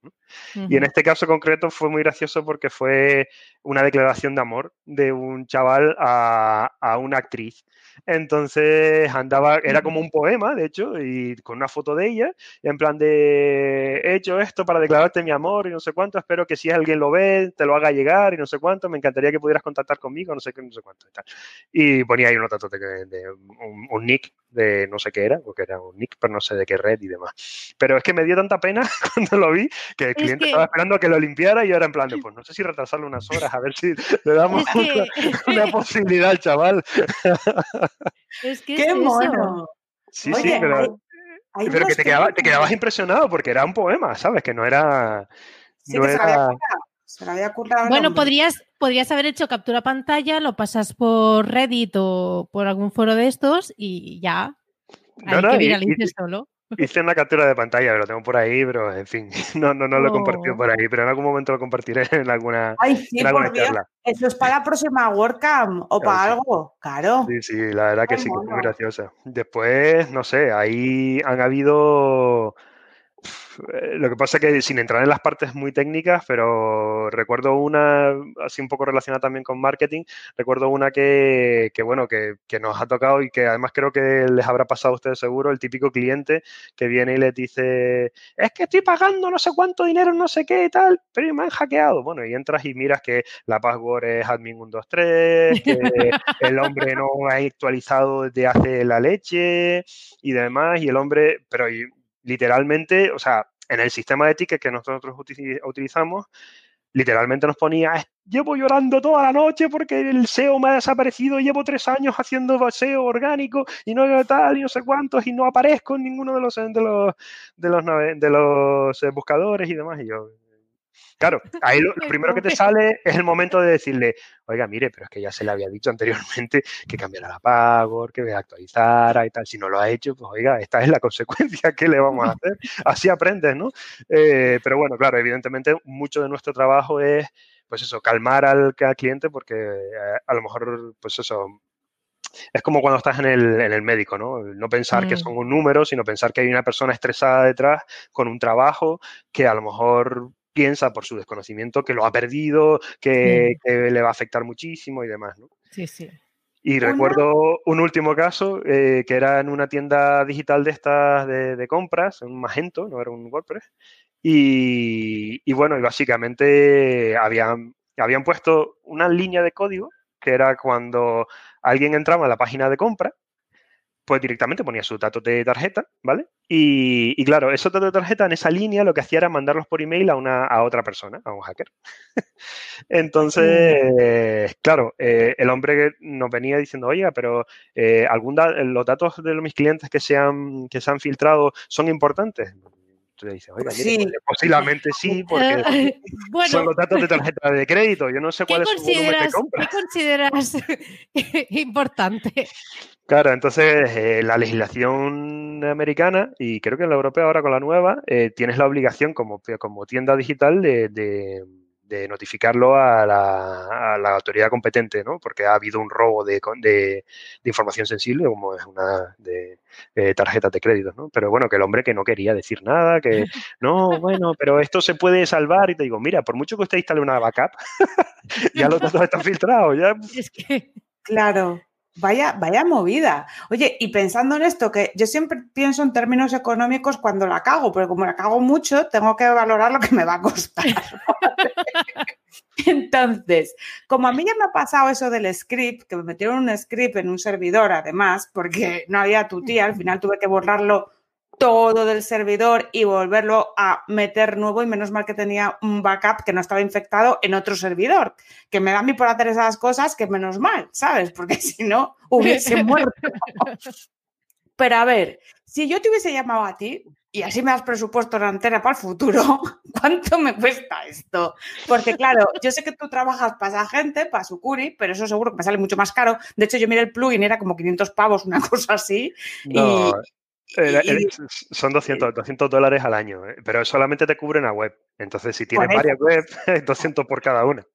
Y en este caso concreto fue muy gracioso porque fue una declaración de amor de un chaval a, a una actriz. Entonces andaba, era como un poema, de hecho, y con una foto de ella, en plan de he hecho esto para declararte mi amor y no sé cuánto, espero que si alguien lo ve, te lo haga llegar y no sé cuánto, me encantaría que pudieras contactar conmigo, no sé qué, no sé cuánto. Y, ponía ahí un datos de, un, nick de no sé qué era, porque era un nick, pero no sé de qué red y demás. Pero es que me dio tanta pena cuando lo vi que el cliente estaba esperando a que lo limpiara y yo era en plan de, pues no sé si retrasarlo unas horas, a ver si le damos una, posibilidad al chaval.
Es que
¡Qué
es
mono!
Sí, sí, pero, pero que te, te, quedabas impresionado porque era un poema, ¿sabes? Que no era... no era...
Se lo había currado
bueno, podrías, podrías haber hecho captura pantalla, lo pasas por Reddit o por algún foro de estos y ya. No, no, que viralices solo.
Hice una captura de pantalla, lo tengo por ahí, pero en fin, no, no, no lo he compartido por ahí, pero en algún momento lo compartiré en alguna,
Ay, sí, en alguna charla. Eso es para la próxima WordCamp o para algo, claro.
Sí, sí, la verdad que sí, que es muy graciosa. Después, no sé, ahí han habido lo que pasa es que sin entrar en las partes muy técnicas, pero recuerdo una, así un poco relacionada también con marketing, recuerdo una que, bueno, que, nos ha tocado y que además creo que les habrá pasado a ustedes seguro, el típico cliente que viene y les dice, es que estoy pagando no sé cuánto dinero, no sé qué y tal, pero me han hackeado. Bueno, y entras y miras que la password es admin123, que el hombre no ha actualizado desde hace la leche y demás, y el hombre, pero literalmente, o sea, en el sistema de tickets que nosotros utilizamos, literalmente nos ponía, llevo llorando toda la noche porque el SEO me ha desaparecido, llevo tres años haciendo SEO orgánico y no tal y no sé cuántos y no aparezco en ninguno de los de los de los, de los eh, buscadores y demás. Y yo, Claro, ahí lo, primero que te sale es el momento de decirle, oiga, mire, pero es que ya se le había dicho anteriormente que cambiara la password, que actualizara y tal. Si no lo ha hecho, pues oiga, esta es la consecuencia que le vamos a hacer. Así aprendes, ¿no? Eh, pero bueno, claro, evidentemente mucho de nuestro trabajo es, pues eso, calmar al, cliente porque eh, a lo mejor, pues eso, es como cuando estás en el, en el médico, ¿no? No pensar que mm. son un número, sino pensar que hay una persona estresada detrás con un trabajo que a lo mejor piensa por su desconocimiento que lo ha perdido, que, le va a afectar muchísimo y demás, ¿no?
Sí, sí.
Y recuerdo un último caso eh, que era en una tienda digital de estas de, compras, un Magento, no era un WordPress. Y, y bueno, y básicamente habían habían puesto una línea de código que era cuando alguien entraba a la página de compra, pues directamente ponía sus datos de tarjeta, ¿vale? Y, claro, esos datos de tarjeta en esa línea lo que hacía era mandarlos por email a, una, a otra persona, a un hacker. Entonces, claro, eh, el hombre nos venía diciendo, oye, pero eh, algún los datos de mis clientes que se, han, que se han filtrado son importantes. Entonces dices, oiga, sí. Pues, posiblemente sí, porque son los datos de tarjeta de crédito. Yo no sé cuál es su volumen de compra.
¿Qué consideras importante?
Claro, entonces eh, la legislación americana y creo que en la europea ahora con la nueva eh, tienes la obligación como, como tienda digital de, de, notificarlo a la, autoridad competente, ¿no? Porque ha habido un robo de, de información sensible como es una de eh, tarjetas de crédito, ¿no? Pero bueno, que el hombre que no quería decir nada, que no, bueno, pero esto se puede salvar y te digo, mira, por mucho que usted instale una backup, ya los datos están filtrados, ya.
Es que...
Claro. Vaya, vaya movida. Oye, y pensando en esto, que yo siempre pienso en términos económicos cuando la cago, pero como la cago mucho, tengo que valorar lo que me va a costar. Entonces, como a mí ya me ha pasado eso del script, que me metieron un script en un servidor además, porque no había tu tía, al final tuve que borrarlo todo del servidor y volverlo a meter nuevo y menos mal que tenía un backup que no estaba infectado en otro servidor, que me da a mí por hacer esas cosas que menos mal, ¿sabes? Porque si no, hubiese muerto. Pero a ver, si yo te hubiese llamado a ti y así me das presupuesto en antena para el futuro, ¿cuánto me cuesta esto? Porque claro, yo sé que tú trabajas para esa gente, para su curi, pero eso seguro que me sale mucho más caro. De hecho, yo miré el plugin, era como 500 pavos, una cosa así. y,
son 200, 200 dólares al año, ¿eh? pero solamente te cubren a web. Entonces, si tienes varias webs, 200 por cada una.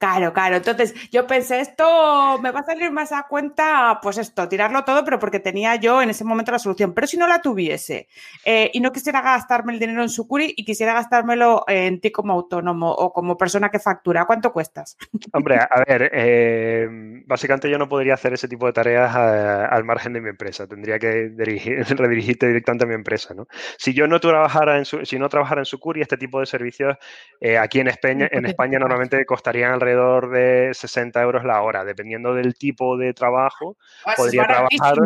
Claro, claro. Entonces yo pensé, esto me va a salir más a cuenta, pues esto, tirarlo todo, pero porque tenía yo en ese momento la solución. Pero si no la tuviese eh, y no quisiera gastarme el dinero en Sucuri y quisiera gastármelo en ti como autónomo o como persona que factura, ¿cuánto cuestas?
Hombre, a ver, eh, básicamente yo no podría hacer ese tipo de tareas al margen de mi empresa. Tendría que redirigirte directamente a mi empresa, ¿no? Si yo no trabajara en si no trabajara en Sucuri, este tipo de servicios eh, aquí en España, en España normalmente costarían alrededor alrededor de 60 euros la hora, dependiendo del tipo de trabajo. Ah, podría trabajar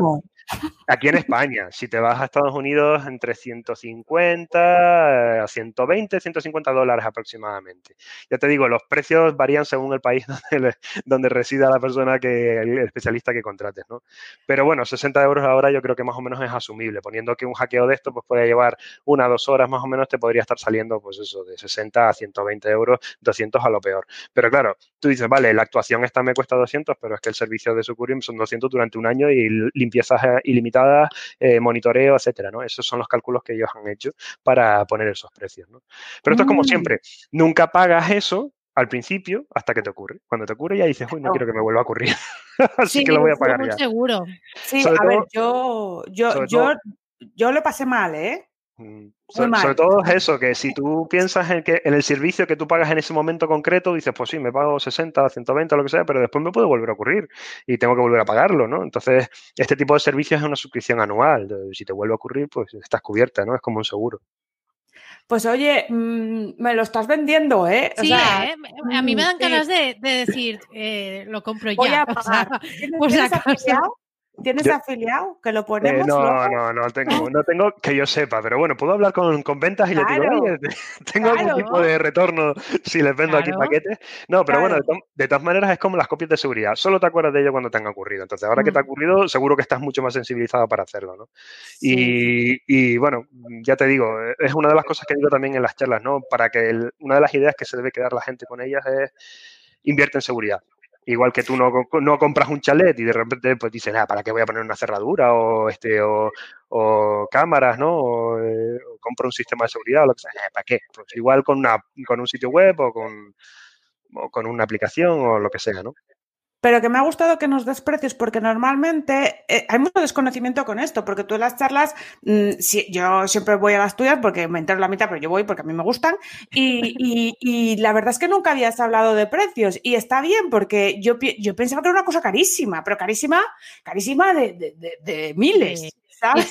aquí en España. Si te vas a Estados Unidos, entre 150 a 120, 150 dólares aproximadamente. Ya te digo, los precios varían según el país donde, resida la persona que, el especialista que contrates, ¿no? Pero bueno, 60 euros la hora yo creo que más o menos es asumible. Poniendo que un hackeo de esto pues puede llevar una o dos horas más o menos, te podría estar saliendo, pues eso, de 60 a 120 euros, 200 a lo peor. Pero claro, tú dices, vale, la actuación esta me cuesta 200, pero es que el servicio de Sucurium son 200 durante un año y limpiezas ilimitadas, eh, monitoreo, etcétera, ¿no? Esos son los cálculos que ellos han hecho para poner esos precios, ¿no? Pero esto es como mm. siempre, nunca pagas eso al principio hasta que te ocurre. Cuando te ocurre ya dices, uy, no quiero que me vuelva a ocurrir. Así que lo voy a pagar ya.
seguro.
Sí, a ver, yo, yo, yo, yo lo pasé mal, ¿eh?
Mm, sobre, todo es eso, que si tú piensas en, que, en el servicio que tú pagas en ese momento concreto, dices, pues sí, me pago 60, 120, lo que sea, pero después me puede volver a ocurrir y tengo que volver a pagarlo, ¿no? Entonces, este tipo de servicios es una suscripción anual. Si te vuelve a ocurrir, pues estás cubierta, ¿no? Es como un seguro.
Pues oye, mm, me lo estás vendiendo, ¿eh?
Sí, ¿eh? a mí me dan ganas de, decir, eh, lo compro ya.
Voy a pagar. ¿Tienes afiliado? Que lo eh, ponemos.
no, no, no tengo, no tengo que yo sepa, pero bueno, puedo hablar con, con ventas y le digo, oye, tengo algún tipo de retorno si les vendo aquí paquetes. No, pero bueno, de, todas maneras es como las copias de seguridad. Solo te acuerdas de ello cuando te han ocurrido. Entonces, ahora que te ha mm. ocurrido, seguro que estás mucho más sensibilizado para hacerlo, ¿no? Y, y, bueno, ya te digo, es una de las cosas que digo también en las charlas, ¿no? Para que una de las ideas que se debe quedar la gente con ellas es invierte en seguridad. Igual que tú no, no, compras un chalet y de repente pues dices, nada, ¿para qué voy a poner una cerradura o este o, cámaras, ¿no? O, eh, compro un sistema de seguridad o lo que sea. ¿Para qué? Pues igual con, una, con un sitio web o con, o con una aplicación o lo que sea, ¿no?
Pero que me ha gustado que nos des precios porque normalmente eh, hay mucho desconocimiento con esto, porque tú en las charlas, mm, yo siempre voy a las tuyas porque me entero la mitad, pero yo voy porque a mí me gustan, y, la verdad es que nunca habías hablado de precios, y está bien porque yo, yo pensaba que era una cosa carísima, pero carísima, carísima de, miles, ¿sabes?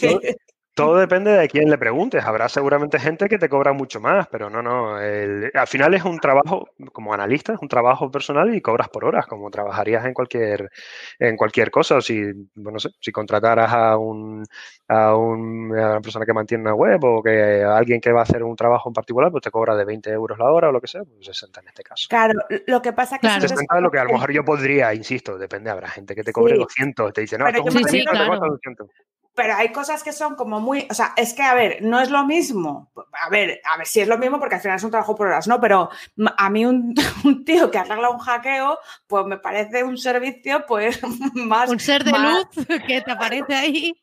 Todo depende de quién le preguntes. Habrá seguramente gente que te cobra mucho más, pero no, no. el- al final es un trabajo, como analista, es un trabajo personal y cobras por horas, como trabajarías en cualquier, en cualquier cosa. O si, bueno, no sé, si contrataras a, un, a, un- a una persona que mantiene una web o que a alguien que va a hacer un trabajo en particular, pues te cobra de 20 euros la hora o lo que sea, pues 60 en este caso.
Claro, lo que pasa que
Claro.
siempre es
60 es lo que a lo mejor yo podría, insisto, depende, habrá gente que te cobre
Sí.
200, te dice, no,
Pero
esto es un te cuesta
claro.
200.
Pero hay cosas que son como muy, o sea, es que a ver, no es lo mismo. A ver, a ver si es lo mismo porque al final es un trabajo por horas, ¿no? Pero a mí un, un tío que arregla un hackeo, pues me parece un servicio, pues más.
Un ser de
más-
luz que te aparece ahí,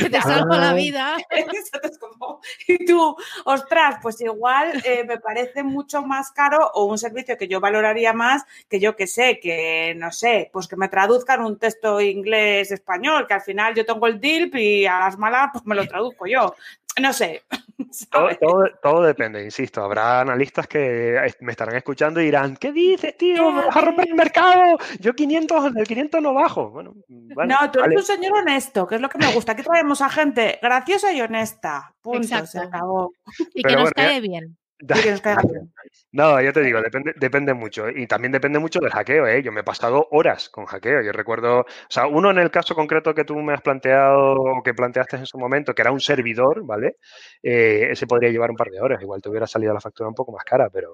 que te salva la
Ah.
vida.
Y tú, ostras, pues igual eh, me parece mucho más caro o un servicio que yo valoraría más que yo que sé, que no sé, pues que me traduzcan un texto inglés-español, que al final yo tengo el DILP y a las malas pues me lo traduzco yo. No sé.
Todo, todo- todo depende, insisto. Habrá analistas que me estarán escuchando y dirán, ¿qué dices, tío? ¿Me vas a romper el mercado? Yo 500, del 500 no bajo. Bueno, vale,
no, tú eres
vale.
un señor honesto, que es lo que me gusta. Aquí traemos a gente graciosa y honesta. Punto, se acabó.
Y
Pero
que nos
bueno, ya-
cae bien.
No, yo te digo, depende, depende mucho. Y también depende mucho del hackeo, ¿eh? Yo me he pasado horas con hackeo. Yo recuerdo, o sea, uno en el caso concreto que tú me has planteado o que planteaste en su momento, que era un servidor, ¿vale? Eh, ese podría llevar un par de horas. Igual te hubiera salido la factura un poco más cara, pero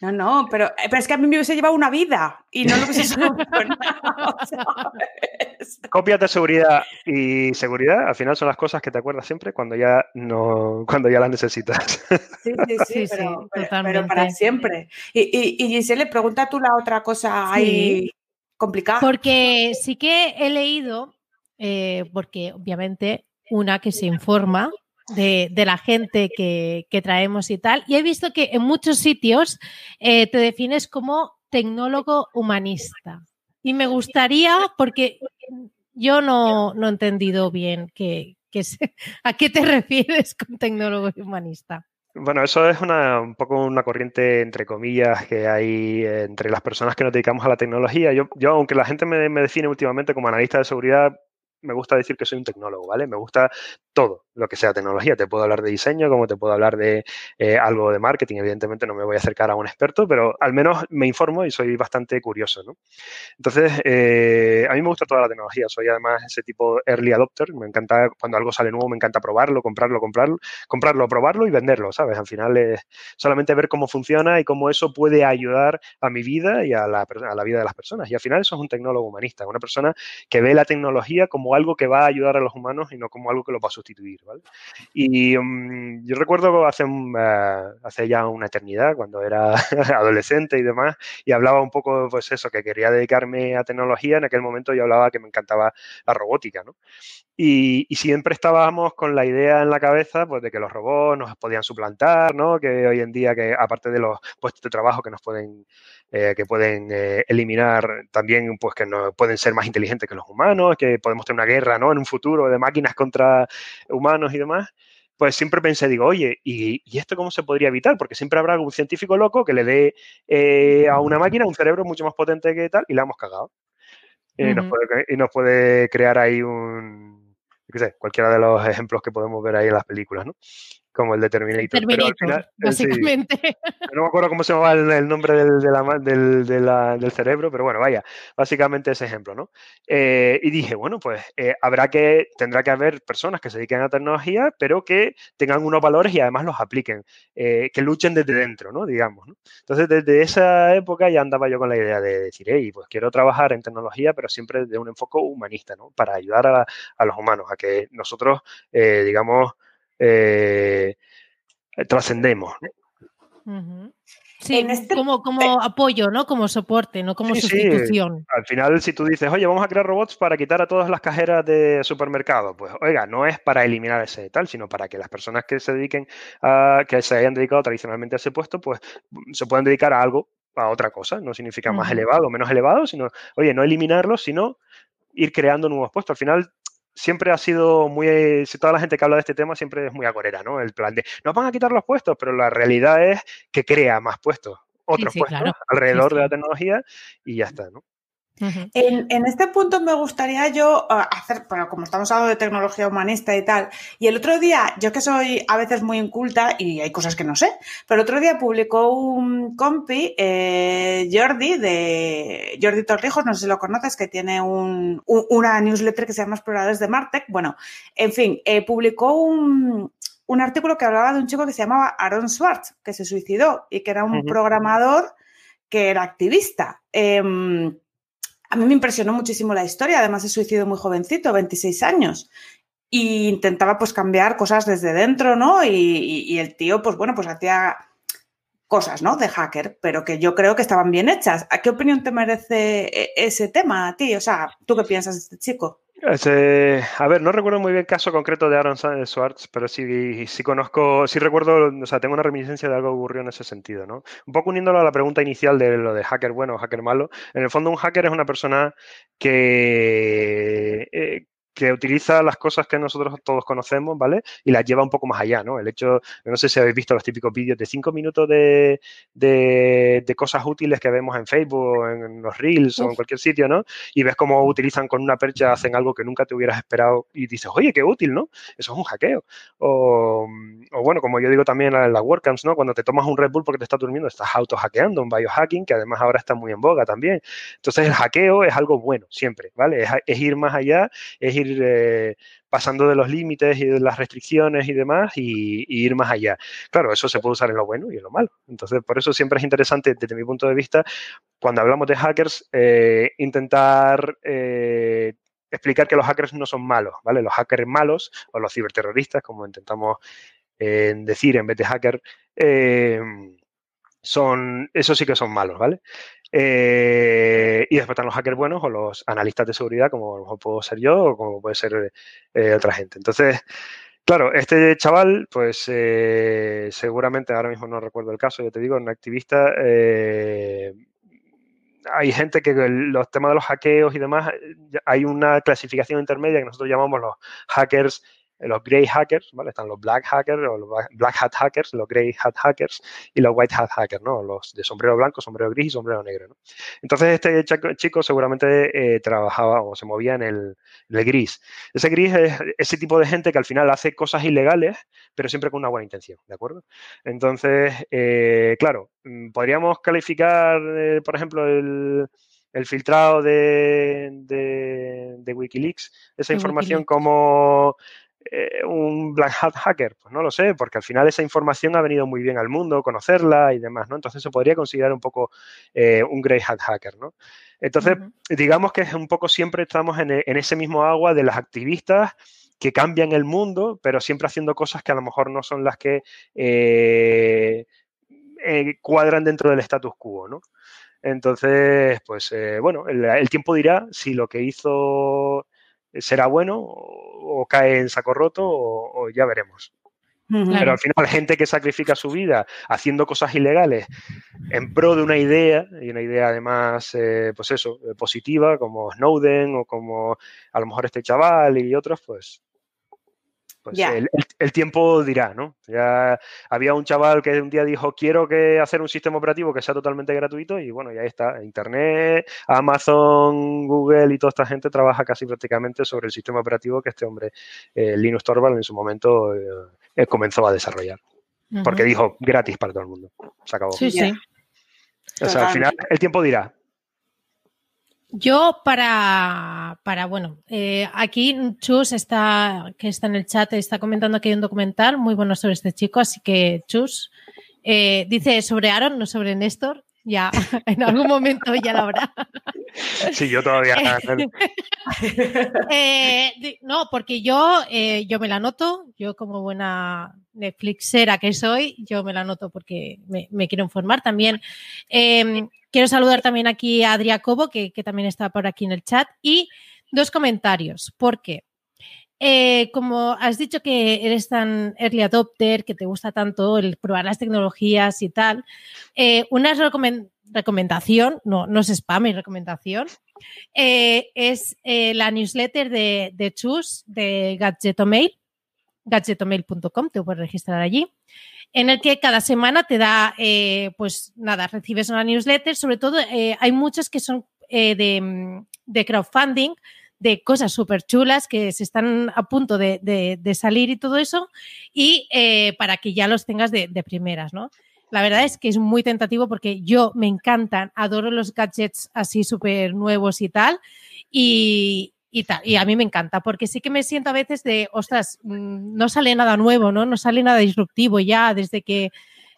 No, no, pero, eh, pero es que a mí me hubiese llevado una vida y no lo hubiese solucionado, ¿sabes?
Copias de seguridad y seguridad, al final son las cosas que te acuerdas siempre cuando ya no, cuando ya las necesitas.
Sí, sí, sí,
Sí, sí,
pero, pero- para siempre. Y, y, y Giselle, pregunta tú la otra cosa ahí complicada.
Porque sí que he leído, eh, porque obviamente una que se informa de, la gente que, traemos y tal, y he visto que en muchos sitios eh, te defines como tecnólogo humanista. Y me gustaría, porque yo no, no he entendido bien que, que se- a qué te refieres con tecnólogo humanista.
Bueno, eso es una, un poco una corriente, entre comillas, que hay eh, entre las personas que nos dedicamos a la tecnología. Yo, yo aunque la gente me define últimamente como analista de seguridad, me gusta decir que soy un tecnólogo, ¿vale? Me gusta todo lo que sea tecnología. Te puedo hablar de diseño, como te puedo hablar de eh, algo de marketing. Evidentemente no me voy a acercar a un experto, pero al menos me informo y soy bastante curioso, ¿no? Entonces, eh, a mí me gusta toda la tecnología. Soy además ese tipo early adopter. Me encanta cuando algo sale nuevo, me encanta probarlo, comprarlo, comprarlo, comprarlo, probarlo y venderlo, ¿sabes? Al final solamente ver cómo funciona y cómo eso puede ayudar a mi vida y a la vida de las personas. Y al final eso es un tecnólogo humanista, una persona que ve la tecnología como algo que va a ayudar a los humanos y no como algo que los va a sustituir, ¿vale? Y mm, yo recuerdo hace, un, eh, hace ya una eternidad, cuando era adolescente y demás, y hablaba un poco, pues eso, que quería dedicarme a tecnología, en aquel momento yo hablaba que me encantaba la robótica, ¿no? Y, y siempre estábamos con la idea en la cabeza, pues, de que los robots nos podían suplantar, ¿no? Que hoy en día, que aparte de los puestos de trabajo que nos pueden, eh, que pueden eh, eliminar, también, pues, que no, pueden ser más inteligentes que los humanos, que podemos tener una guerra, ¿no? En un futuro de máquinas contra humanos y demás pues siempre pensé, digo, oye, ¿y, y esto cómo se podría evitar? Porque siempre habrá algún científico loco que le dé eh, a una máquina un cerebro mucho más potente que tal y la hemos cagado. Y, nos
Ujú.
puede, cre- y nos puede crear ahí un, sé, cualquiera de los ejemplos que podemos ver ahí en las películas, ¿no? Como el de Terminator. Pero al
Terminator,
final, eh, sí,
básicamente.
no me acuerdo cómo se llamaba el, el nombre del, de la del, de la- del cerebro, pero bueno, vaya, básicamente ese ejemplo, ¿no? Eh, y dije, bueno, pues eh, habrá que, tendrá que haber personas que se dediquen a tecnología, pero que tengan unos valores y además los apliquen, eh, que luchen desde dentro, ¿no? Digamos, ¿no? Entonces, desde esa época ya andaba yo con la idea de decir, hey, pues quiero trabajar en tecnología, pero siempre de un enfoque humanista, ¿no? Para ayudar a, a los humanos, a que nosotros, eh, digamos, eh, trascendemos.
Sí,
En este-
como, como apoyo, ¿no? Como soporte, no como
Sí, sí.
sustitución.
Al final, si tú dices, oye, vamos a crear robots para quitar a todas las cajeras de supermercado, pues, oiga, no es para eliminar ese tal, sino para que las personas que se dediquen a, que se hayan dedicado tradicionalmente a ese puesto, pues se puedan dedicar a algo, a otra cosa. No significa más elevado o menos elevado, sino, oye, no eliminarlos, sino ir creando nuevos puestos. Al final, siempre ha sido muy, eh, si toda la gente que habla de este tema siempre es muy agorera, ¿no? El plan de, nos van a quitar los puestos, pero la realidad es que crea más puestos, otros
sí,
puestos
claro.
alrededor
Sí,
de la tecnología y ya está, ¿no?
En, en, este punto me gustaría yo uh, hacer, pero como estamos hablando de tecnología humanista y tal, y el otro día, yo que soy a veces muy inculta y hay cosas que no sé, pero el otro día publicó un compi, eh, Jordi, de Jordi Torrijos, no sé si lo conoces, que tiene un, un, una newsletter que se llama Exploradores de Martech. Bueno, en fin, eh, publicó un, un artículo que hablaba de un chico que se llamaba Aaron Swartz, que se suicidó y que era un uh -huh. programador que era activista. Eh, a mí me impresionó muchísimo la historia, además se suicidó muy jovencito, 26 años. Y intentaba pues cambiar cosas desde dentro, ¿no? Y, el tío, pues bueno, pues hacía cosas, ¿no? De hacker, pero que yo creo que estaban bien hechas. ¿A qué opinión te merece e-, ese tema a ti? O sea, ¿tú qué piensas de este chico?
Ese, a ver, no recuerdo muy bien el caso concreto de Aaron Swartz, pero sí, sí conozco, sí recuerdo, o sea, tengo una reminiscencia de algo que ocurrió en ese sentido, ¿no? Un poco uniéndolo a la pregunta inicial de lo de hacker bueno o hacker malo. En el fondo, un hacker es una persona que, eh, que utiliza las cosas que nosotros todos conocemos, ¿vale? Y las lleva un poco más allá, ¿no? El hecho, no sé si habéis visto los típicos vídeos de cinco minutos de, de, de cosas útiles que vemos en Facebook, en los Reels o en cualquier sitio, ¿no? Y ves cómo utilizan con una percha, hacen algo que nunca te hubieras esperado y dices, oye, qué útil, ¿no? Eso es un hackeo. O, o bueno, como yo digo también en las WordCamps, ¿no? Cuando te tomas un Red Bull porque te estás durmiendo, estás auto-hackeando, un biohacking, que además ahora está muy en boga también. Entonces, el hackeo es algo bueno, siempre, ¿vale? Es, es ir más allá, es ir ir eh, pasando de los límites y de las restricciones y demás y, ir más allá. Claro, eso se puede usar en lo bueno y en lo malo. Entonces, por eso siempre es interesante, desde mi punto de vista, cuando hablamos de hackers, eh, intentar eh, explicar que los hackers no son malos, ¿vale? Los hackers malos o los ciberterroristas, como intentamos decir en vez de hacker, son, eso sí que son malos, ¿vale? Eh, y después están los hackers buenos o los analistas de seguridad, como a lo mejor puedo ser yo o como puede ser eh, otra gente. Entonces, claro, este chaval, pues eh, seguramente, ahora mismo no recuerdo el caso, yo te digo, un activista, hay gente que los temas de los hackeos y demás, hay una clasificación intermedia que nosotros llamamos los hackers los grey hackers, ¿vale? Están los black hackers o los black hat hackers, los grey hat hackers y los white hat hackers, ¿no? Los de sombrero blanco, sombrero gris y sombrero negro, ¿no? Entonces este chico seguramente eh, trabajaba o se movía en el, en el, gris. Ese gris es ese tipo de gente que al final hace cosas ilegales, pero siempre con una buena intención, ¿de acuerdo? Entonces, eh, claro, mm, podríamos calificar, eh, por ejemplo, el el filtrado de, de, de Wikileaks, esa información Wikileaks. como eh, un black hat hacker? Pues no lo sé, porque al final esa información ha venido muy bien al mundo, conocerla y demás, ¿no? Entonces se podría considerar un poco eh, un grey hat hacker, ¿no? Entonces, uh -huh. digamos que es un poco siempre estamos en, en, ese mismo agua de las activistas que cambian el mundo, pero siempre haciendo cosas que a lo mejor no son las que eh, cuadran dentro del status quo, ¿no? Entonces, pues eh, bueno, el, el, tiempo dirá si lo que hizo será bueno o, o cae en saco roto o, o ya veremos. Claro. Pero al final, gente que sacrifica su vida haciendo cosas ilegales en pro de una idea, y una idea además, eh, pues eso, positiva, como Snowden o como a lo mejor este chaval y otros, pues pues yeah. el, el, tiempo dirá, ¿no? Ya había un chaval que un día dijo, quiero que hacer un sistema operativo que sea totalmente gratuito y bueno, ya está. Internet, Amazon, Google y toda esta gente trabaja casi prácticamente sobre el sistema operativo que este hombre, eh, Linus Torvald, en su momento eh, comenzó a desarrollar. Uh -huh. Porque dijo, gratis para todo el mundo. Se acabó.
Sí, sí.
O sea, al final el tiempo dirá.
Yo para, para bueno, eh, aquí Chus está, que está en el chat, está comentando que hay un documental muy bueno sobre este chico, así que Chus eh, dice sobre Aaron, no sobre Néstor, ya en algún momento ya lo habrá.
Sí, yo todavía.
eh, no, porque yo, eh, yo me la noto, yo como buena Netflixera que soy, yo me la noto porque me, me quiero informar también. Eh, quiero saludar también aquí a Adria Cobo, que, que, también está por aquí en el chat, y dos comentarios, porque eh, como has dicho que eres tan early adopter, que te gusta tanto el probar las tecnologías y tal, eh, una recomend recomendación, no, no es spam, es recomendación, eh, es la newsletter de, de Chus, de Gadgetomail, gadgetomail.com, te puedes registrar allí, en el que cada semana te da, pues nada, recibes una newsletter, sobre todo hay muchas que son de crowdfunding de cosas súper chulas que se están a punto de, de- salir y todo eso, y eh, para que ya los tengas de, de primeras, ¿no? La verdad es que es muy tentativo porque yo me encantan, adoro los gadgets así súper nuevos y tal, y, y tal, y a mí me encanta, porque sí que me siento a veces de, ostras, mm, no sale nada nuevo, ¿no? No sale nada disruptivo ya, desde que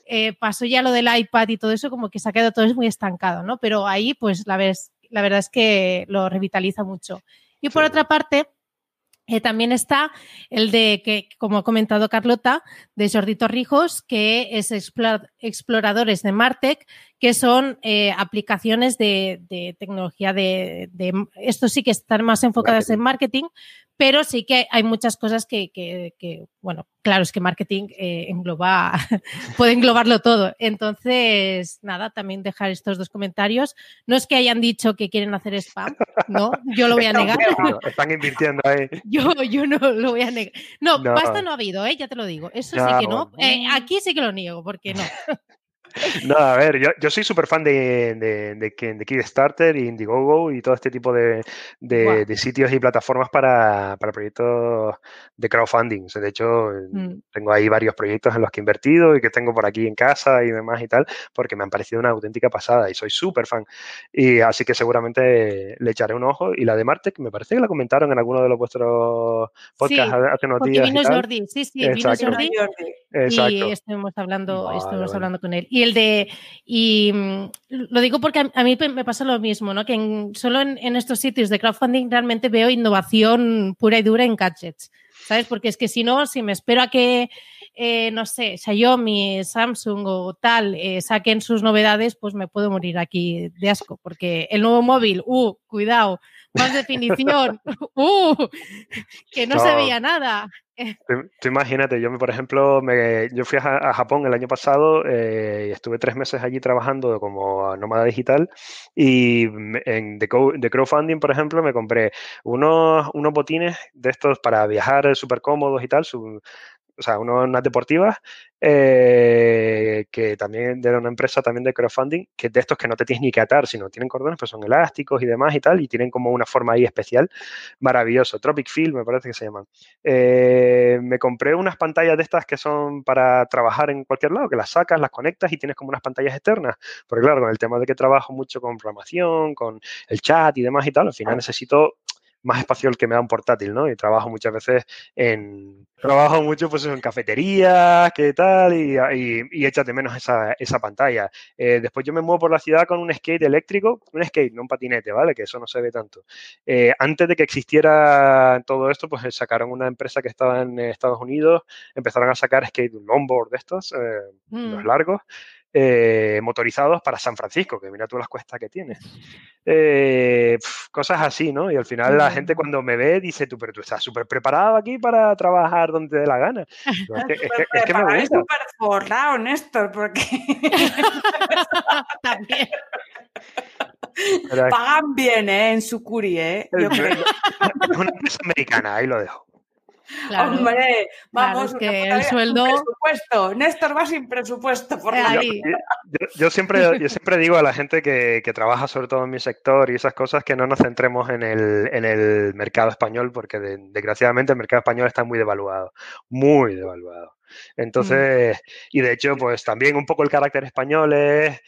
eh, pasó ya lo del iPad y todo eso, como que se ha quedado todo muy estancado, ¿no? Pero ahí, pues, la, la verdad es que lo revitaliza mucho. Y por
Sí.
otra parte, eh, también está el de que, como ha comentado Carlota, de Jordi Torrijos, que es explora- exploradores de Martech, que son eh, aplicaciones de, de tecnología de, de- Esto sí que están más enfocadas en marketing, pero sí que hay muchas cosas que, que- que, bueno, claro, es que marketing eh, engloba, puede englobarlo todo. Entonces, nada, también dejar estos dos comentarios. No es que hayan dicho que quieren hacer spam, no, yo lo voy a negar.
Están invirtiendo ahí.
Yo, yo no lo voy a negar. No,
No.
pasta no ha habido, ¿eh? ya te lo digo. Eso sí que no. Eh, aquí sí que lo niego, porque no.
No, a ver, yo, yo soy súper fan de, de, de, de Kickstarter y Indiegogo y todo este tipo de, de sitios y plataformas para, para proyectos de crowdfunding. O sea, de hecho,
Mm.
tengo ahí varios proyectos en los que he invertido y que tengo por aquí en casa y demás y tal, porque me han parecido una auténtica pasada y soy súper fan. Y así que seguramente le echaré un ojo. Y la de Martech, me parece que la comentaron en alguno de los vuestros podcasts
Sí,
hace unos días. y
vino. Jordi, sí, sí,
Exacto.
vino Jordi
Jordi.
Exacto.
y estuvimos hablando,
Vale,
estuvimos
vale.
hablando con él. Y el de, y mm, lo digo porque a, mí me pasa lo mismo, ¿no? Que solo en, en estos sitios de crowdfunding realmente veo innovación pura y dura en gadgets, ¿sabes? Porque es que si no, si me espero a que, eh, no sé, Xiaomi, Samsung o tal eh, saquen sus novedades, pues me puedo morir aquí de asco, porque el nuevo móvil, uh, cuidado, más definición, uh, que no, se
No.
veía nada.
Tú, tú imagínate, yo, me- por ejemplo, me, yo fui a, a Japón el año pasado eh, y estuve tres meses allí trabajando como nómada digital y en de crowdfunding, por ejemplo, me compré unos, unos botines de estos para viajar súper cómodos y tal, su- o sea, unas deportivas eh, que también de una empresa también de crowdfunding, que de estos que no te tienes ni que atar, sino tienen cordones, pues son elásticos y demás y tal, y tienen como una forma ahí especial, maravilloso. Tropic Field me parece que se llaman. Eh, me compré unas pantallas de estas que son para trabajar en cualquier lado, que las sacas, las conectas y tienes como unas pantallas externas. Porque claro, con el tema de que trabajo mucho con programación, con el chat y demás y tal, al final necesito más espacio el que me da un portátil, ¿no? Y trabajo muchas veces en... Trabajo mucho pues en cafeterías, qué tal, y, y, y échate menos esa, esa pantalla. Eh, después yo me muevo por la ciudad con un skate eléctrico, un skate, no un patinete, ¿vale? Que eso no se ve tanto. Eh, antes de que existiera todo esto, pues sacaron una empresa que estaba en Estados Unidos, empezaron a sacar skate, un longboard de estos, eh, los
Mm.
largos, eh, motorizados para San Francisco, que mira tú las cuestas que tiene. Eh, cosas así, ¿no? Y al final la gente cuando me ve dice, tú, pero tú estás súper preparado aquí para trabajar donde te dé la gana. Yo, es, que, es que- es que me gusta.
súper forrado, Néstor, porque
También.
Pero
pagan bien, ¿eh? En su curi, ¿eh? Yo creo.
es una empresa americana, ahí lo dejo.
Claro.
Hombre,
Claro,
vamos,
es
una
que el sueldo-
presupuesto. Néstor va sin presupuesto por.
Yo, yo siempre, yo siempre digo a la gente que, que trabaja sobre todo en mi sector y esas cosas que no nos centremos en el, en el mercado español porque de- desgraciadamente el mercado español está muy devaluado, muy devaluado. Entonces, y de hecho, pues también un poco el carácter español es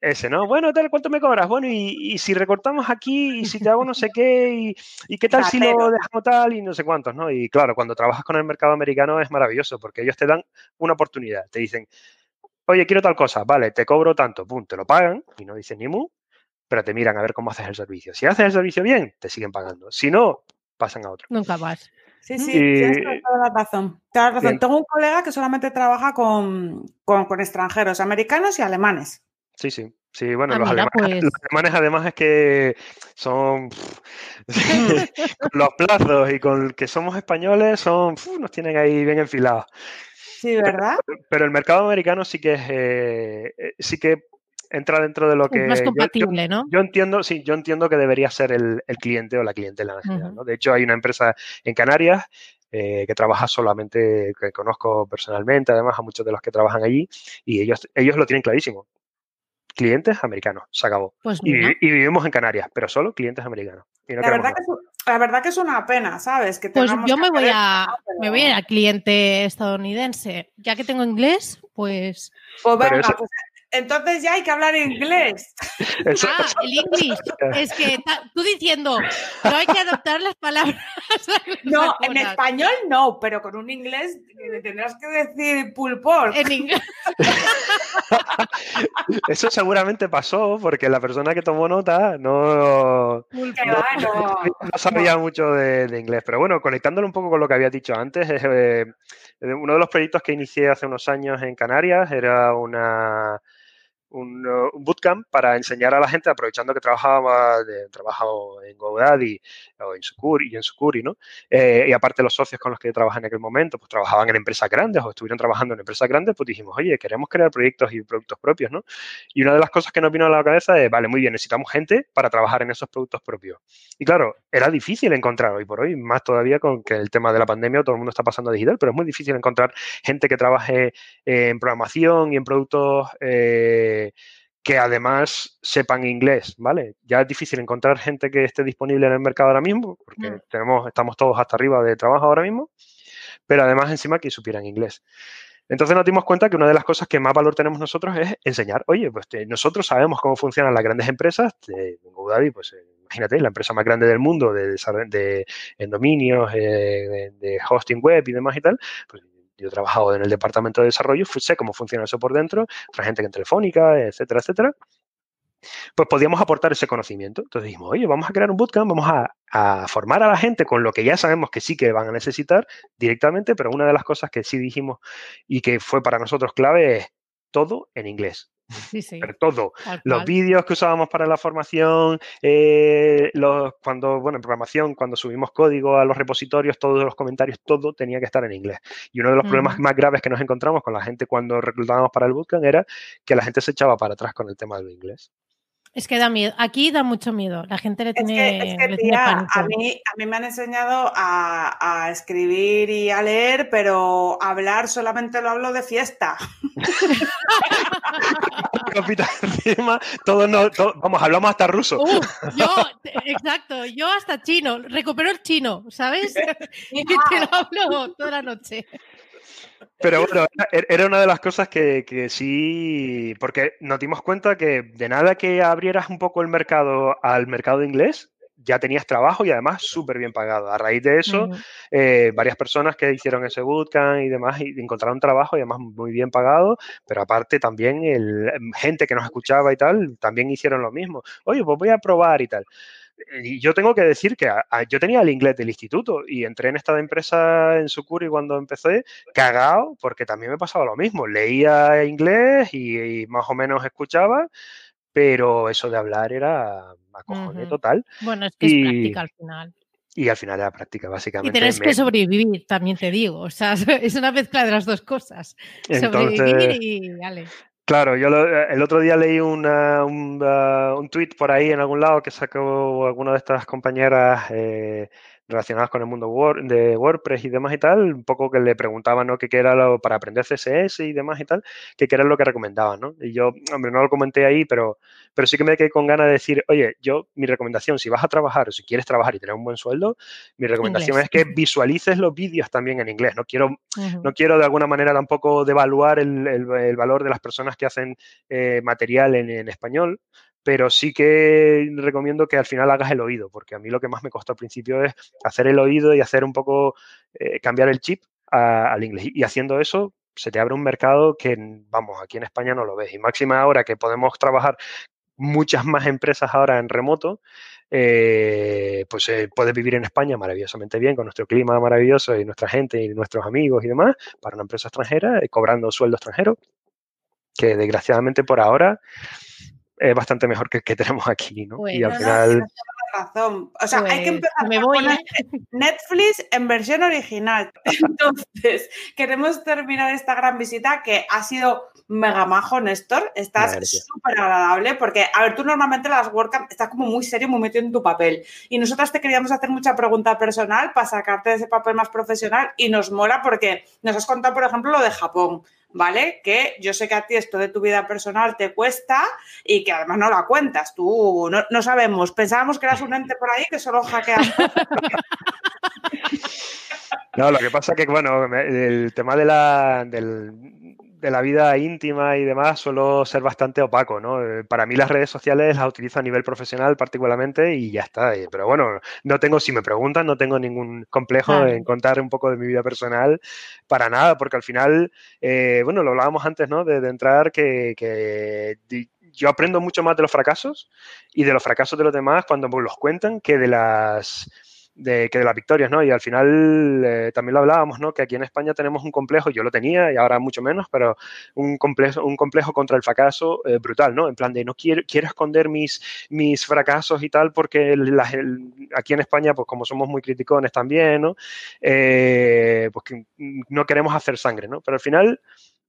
ese, ¿no? Bueno, tal, ¿cuánto me cobras? Bueno, y, y si recortamos aquí, y si te hago no sé qué, y, y qué tal si lo dejamos tal, y no sé cuántos, ¿no? Y claro, cuando trabajas con el mercado americano es maravilloso, porque ellos te dan una oportunidad, te dicen, oye, quiero tal cosa, vale, te cobro tanto, pum, te lo pagan, y no dicen ni mu, pero te miran a ver cómo haces el servicio. Si haces el servicio bien, te siguen pagando. Si no, pasan a otro.
Nunca más.
Sí, sí,
Y-
tienes toda la razón. Toda la razón.
Bien.
Tengo un colega que solamente trabaja con, con, con extranjeros, americanos y alemanes.
Sí, sí. Sí, bueno,
Ah,
los,
mira,
alemanes,
pues.
los alemanes además es que son con los plazos y con que somos españoles son nos tienen ahí bien enfilados.
Sí, ¿verdad?
Pero el mercado americano sí que es eh, eh, sí que entra dentro de lo que
Es más
yo- yo-
compatible, ¿no?
Yo entiendo, sí, yo entiendo que debería ser el, el cliente o la clientela en general.
Ujú.
¿no? De hecho, hay una empresa en Canarias eh, que trabaja solamente, que conozco personalmente, además a muchos de los que trabajan allí, y ellos, ellos lo tienen clarísimo. Clientes americanos, se acabó.
Pues
Y, y vivimos en Canarias, pero solo clientes americanos. Y no
La verdad, que es, la verdad que es una pena, ¿sabes? Que
Pues yo me voy a
pero-
me voy a ir al cliente estadounidense. Ya que tengo inglés, pues
Pues
Pero
venga,
eso-
pues, entonces ya hay que hablar inglés.
Eso-
ah, el English. Es que tú diciendo, no hay que adoptar las palabras.
No, en español no, pero con un inglés le tendrás que decir pull pork.
En inglés.
Eso seguramente pasó porque la persona que tomó nota no, sabía mucho de, de inglés. Pero bueno, conectándolo un poco con lo que había dicho antes, eh, eh, uno de los proyectos que inicié hace unos años en Canarias era una, un, uh, un bootcamp para enseñar a la gente, aprovechando que trabajaba de, trabajado en GoDaddy o en Sucuri, y en Sucuri, ¿no? Eh, y aparte los socios con los que trabajaba en aquel momento, pues trabajaban en empresas grandes o estuvieron trabajando en empresas grandes, pues dijimos, oye, queremos crear proyectos y productos propios, ¿no? Y una de las cosas que nos vino a la cabeza es, vale, muy bien, necesitamos gente para trabajar en esos productos propios. Y claro, era difícil encontrar hoy por hoy, más todavía con que el tema de la pandemia, todo el mundo está pasando a digital, pero es muy difícil encontrar gente que trabaje eh, en programación y en productos eh, que además sepan inglés, ¿vale? Ya es difícil encontrar gente que esté disponible en el mercado ahora mismo, porque
Mm.
tenemos, estamos todos hasta arriba de trabajo ahora mismo, pero además encima que supieran inglés. Entonces nos dimos cuenta que una de las cosas que más valor tenemos nosotros es enseñar, oye, pues te- nosotros sabemos cómo funcionan las grandes empresas, de GoDaddy, pues eh, imagínate, la empresa más grande del mundo de, de, en dominios, eh, de, de hosting web y demás y tal, pues yo he trabajado en el departamento de desarrollo, sé cómo funciona eso por dentro, otra gente que en Telefónica, etcétera, etcétera. Pues podíamos aportar ese conocimiento. Entonces dijimos, oye, vamos a crear un bootcamp, vamos a, a formar a la gente con lo que ya sabemos que sí que van a necesitar directamente, pero una de las cosas que sí dijimos y que fue para nosotros clave es todo en inglés.
Sí, sí.
Pero todo.
tal
Los
cual.
vídeos que usábamos para la formación, eh, los, cuando, bueno, en programación, cuando subimos código a los repositorios, todos los comentarios, todo tenía que estar en inglés. Y uno de los problemas
Ujú.
más graves que nos encontramos con la gente cuando reclutábamos para el bootcamp era que la gente se echaba para atrás con el tema del inglés.
Es que da miedo. Aquí da mucho miedo. La gente le
Es
tiene,
que, es que,
le tiene
tía,
pánico.
a mí, a mí me han enseñado a, a escribir y a leer, pero hablar solamente lo hablo de fiesta.
Encima, todos no- vamos, hablamos hasta ruso.
Uh, yo, exacto, yo hasta chino, recupero el chino, ¿sabes? Y te lo hablo toda la noche.
Pero bueno, era- era una de las cosas que, que sí, porque nos dimos cuenta que de nada que abrieras un poco el mercado al mercado inglés, ya tenías trabajo y además súper bien pagado. A raíz de eso, eh, varias personas que hicieron ese bootcamp y demás y encontraron trabajo y además muy bien pagado, pero aparte también el, gente que nos escuchaba y tal, también hicieron lo mismo. Oye, pues voy a probar y tal. Y yo tengo que decir que a- a- yo tenía el inglés del instituto y entré en esta empresa en Sucuri cuando empecé, cagado, porque también me pasaba lo mismo. Leía inglés y, y más o menos escuchaba, pero eso de hablar era acojone
Ujú.
total.
Bueno, es que es
Y-
práctica al final.
Y al final era práctica,
Y
básicamente.
tenés
Me-
que sobrevivir, también te digo. O sea, es una mezcla de las dos cosas.
entonces,
Sobrevivir y dale.
Claro, yo lo- el otro día leí una- un, uh, un tweet por ahí en algún lado que sacó alguna de estas compañeras eh, relacionadas con el mundo Word- de WordPress y demás y tal, un poco que le preguntaban ¿no? que qué era lo para aprender CSS y demás y tal, que qué era lo que recomendaban, ¿no? Y yo, hombre, no lo comenté ahí, pero, pero sí que me quedé con ganas de decir, oye, yo, mi recomendación, si vas a trabajar o si quieres trabajar y tener un buen sueldo, mi recomendación
Inglés.
es que visualices los vídeos también en inglés. No quiero no quiero de alguna manera tampoco devaluar el, el- el valor de las personas que hacen eh, material en, en español, pero sí que recomiendo que al final hagas el oído, porque a mí lo que más me costó al principio es hacer el oído y hacer un poco, eh, cambiar el chip al inglés. Y haciendo eso, se te abre un mercado que, vamos, aquí en España no lo ves. Y máxima ahora que podemos trabajar muchas más empresas ahora en remoto, eh, pues eh, puedes vivir en España maravillosamente bien, con nuestro clima maravilloso y nuestra gente y nuestros amigos y demás, para una empresa extranjera, cobrando sueldo extranjero, que desgraciadamente por ahora es bastante mejor que el que tenemos aquí, ¿no? y al
no,
final,
razón. O sea, hay que
Pues,
empezar
me
a
voy,
poner
¿eh?
Netflix en versión original. Entonces, queremos terminar esta gran visita que ha sido mega majo, Néstor. Estás súper agradable porque, a ver, tú normalmente en las WordCamp estás como muy serio, muy metido en tu papel. Y nosotras te queríamos hacer mucha pregunta personal para sacarte de ese papel más profesional y nos mola porque nos has contado, por ejemplo, lo de Japón. ¿Vale? Que yo sé que a ti esto de tu vida personal te cuesta y que además no la cuentas. Tú no, no sabemos, pensábamos que eras un ente por ahí que solo hackea.
No, lo que pasa que, bueno, el tema de la, del, de la vida íntima y demás suelo ser bastante opaco, ¿no? Eh, para mí las redes sociales las utilizo a nivel profesional particularmente y ya está. Eh, pero bueno, no tengo, si me preguntan, no tengo ningún complejo en contar un poco de mi vida personal para nada, porque al final, eh, bueno, lo hablábamos antes, ¿no? De, entrar que, que yo aprendo mucho más de los fracasos y de los fracasos de los demás cuando los cuentan que de las de, que de las victorias, ¿no? Y al final eh, también lo hablábamos, ¿no? Que aquí en España tenemos un complejo, yo lo tenía y ahora mucho menos, pero un complejo, un complejo contra el fracaso eh, brutal, ¿no? En plan de no quiero, quiero esconder mis, mis fracasos y tal porque aquí en España, pues como somos muy criticones también, ¿no? Eh, pues que no queremos hacer sangre, ¿no? Pero al final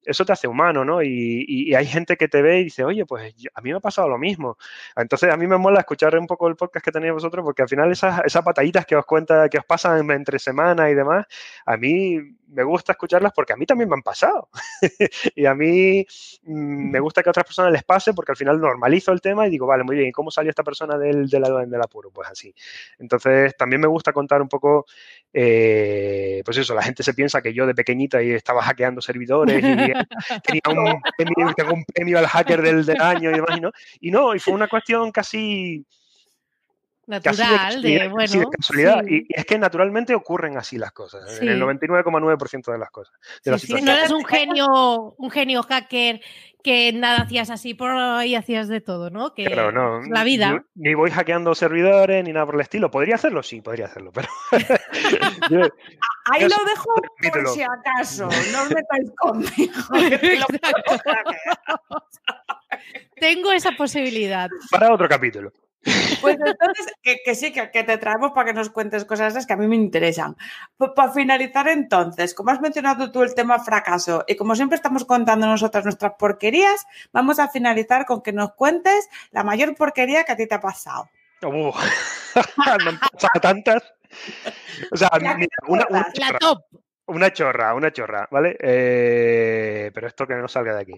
eso te hace humano, ¿no? Y, hay gente que te ve y dice, oye, pues a mí me ha pasado lo mismo. Entonces, a mí me mola escuchar un poco el podcast que tenéis vosotros, porque al final esas, esas que os cuenta, que os pasan entre semana y demás, a mí me gusta escucharlas porque a mí también me han pasado. y a mí mm, me gusta que a otras personas les pase porque al final normalizo el tema y digo, vale, muy bien, ¿y cómo salió esta persona del, del, del apuro? Pues así. Entonces, también me gusta contar un poco, eh, pues eso, la gente se piensa que yo de pequeñita y estaba hackeando servidores y tenía un premio, tengo un premio al hacker del, del año y demás, y no, y no, y fue una cuestión casi
natural, de, bueno.
casualidad. Y, es que naturalmente ocurren así las cosas, en el 99,9% de las cosas.
De no eres un genio, un genio hacker que nada hacías así por ahí hacías de todo, ¿no? Que
no,
la vida.
Ni, voy hackeando servidores ni nada por el estilo. ¿Podría hacerlo? Sí, podría hacerlo, pero.
ahí lo dejo por si acaso. No os metáis conmigo.
Tengo esa posibilidad.
Para otro capítulo.
Pues entonces, que, sí, que, te traemos para que nos cuentes cosas que a mí me interesan. para finalizar entonces, como has mencionado tú el tema fracaso y como siempre estamos contando nosotras nuestras porquerías, vamos a finalizar con que nos cuentes la mayor porquería que a ti te ha pasado.
Uh, me han pasado tantas. O sea, una,
la top.
Una chorra, una chorra, ¿vale? Eh, pero esto que no salga de aquí.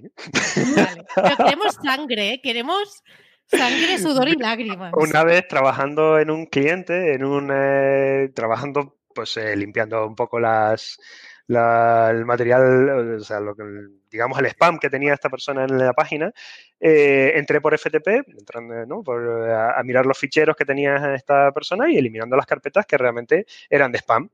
Pero queremos sangre, ¿eh? queremos Sangre, sudor y lágrimas.
Una vez trabajando en un cliente, en un eh, trabajando, pues eh, limpiando un poco las el material, o sea, lo que, digamos el spam que tenía esta persona en la página, eh, entré por FTP, entrando, ¿no? por, a, mirar los ficheros que tenía esta persona y eliminando las carpetas que realmente eran de spam.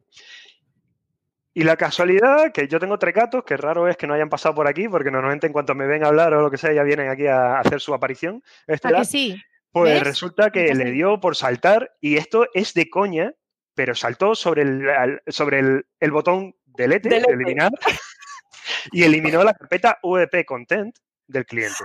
Y la casualidad, que yo tengo tres gatos, que raro es que no hayan pasado por aquí, porque normalmente en cuanto me ven a hablar o lo que sea, ya vienen aquí a hacer su aparición.
Este sí?
Pues resulta que le dio por saltar, y esto es de coña, pero saltó sobre el, sobre el, botón delete, delete. De eliminar, y eliminó la carpeta VP Content del cliente.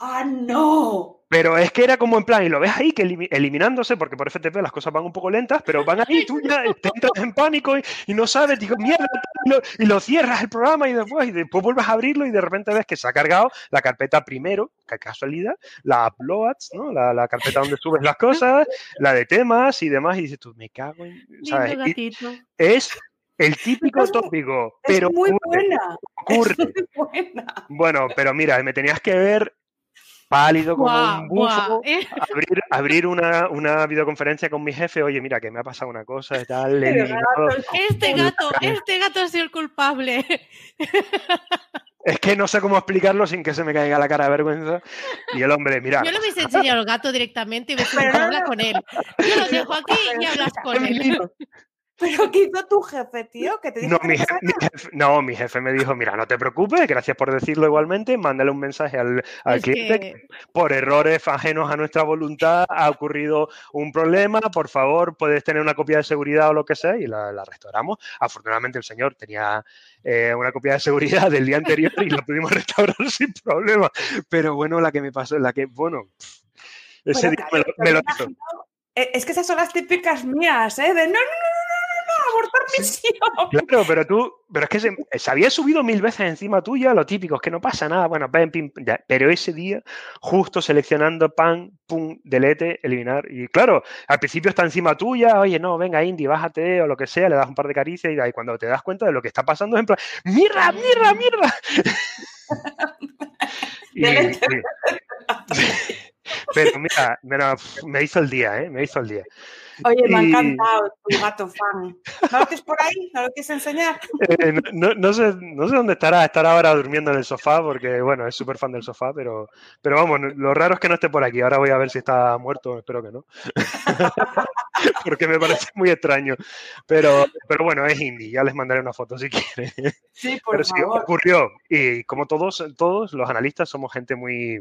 ¡Ah, no!
Pero es que era como en plan, y lo ves ahí que eliminándose, porque por FTP las cosas van un poco lentas, pero van ahí, tú ya te entras en pánico y, no sabes, digo, mierda, y lo, cierras el programa y después, y después vuelves a abrirlo y de repente ves que se ha cargado la carpeta primero, que casualidad, la uploads, ¿no? La, carpeta donde subes las cosas, la de temas y demás, y dices tú, me cago en. ¿sabes? es el típico tópico, pero
muy buena.
Ocurre. Bueno, pero mira, me tenías que ver pálido como un bufo, eh. abrir, una, videoconferencia con mi jefe, oye, mira, que me ha pasado una cosa y tal.
Este gato, este gato ha sido el culpable.
Es que no sé cómo explicarlo sin que se me caiga la cara de vergüenza. Y el hombre, mira.
Yo le hubiese enseñado al gato directamente y me habla con él. Yo lo dejo aquí y hablas con él.
¿Pero qué hizo tu jefe, tío? ¿Que te dijo
no, mi jefe, no, mi jefe me dijo, mira, no te preocupes, gracias por decirlo igualmente, mándale un mensaje al, cliente. por errores ajenos a nuestra voluntad ha ocurrido un problema, por favor, puedes tener una copia de seguridad o lo que sea, y la, restauramos. Afortunadamente el señor tenía eh, una copia de seguridad del día anterior y la pudimos restaurar sin problema. Pero bueno, la que me pasó, la que, bueno, ese día me lo, hizo.
Eh, es que esas son las típicas mías, ¿eh? De no, no, no abortar misión.
Claro, pero tú, pero es que se, se, había subido mil veces encima tuya, lo típico, es que no pasa nada, bueno, pim, ya, pero ese día, justo seleccionando pan, pum, delete, eliminar, y claro, al principio está encima tuya, oye, no, venga, Indy, bájate, o lo que sea, le das un par de caricias, y ahí cuando te das cuenta de lo que está pasando, es en plan, ¡mirra, mirra, mirra! y, y, pero mira, mira, me hizo el día, ¿eh? Me hizo el día.
Oye, me ha encantado tu gato fan. ¿No lo tienes por ahí? ¿No lo quieres enseñar?
Eh, no, no, sé, no sé dónde estará. Estará ahora durmiendo en el sofá porque, bueno, es súper fan del sofá, pero, pero vamos, lo raro es que no esté por aquí. Ahora voy a ver si está muerto, espero que no. porque me parece muy extraño. Pero, pero bueno, es indie. Ya les mandaré una foto si quieren.
Sí, por
pero
favor.
sí, ocurrió. Y como todos, todos los analistas somos gente muy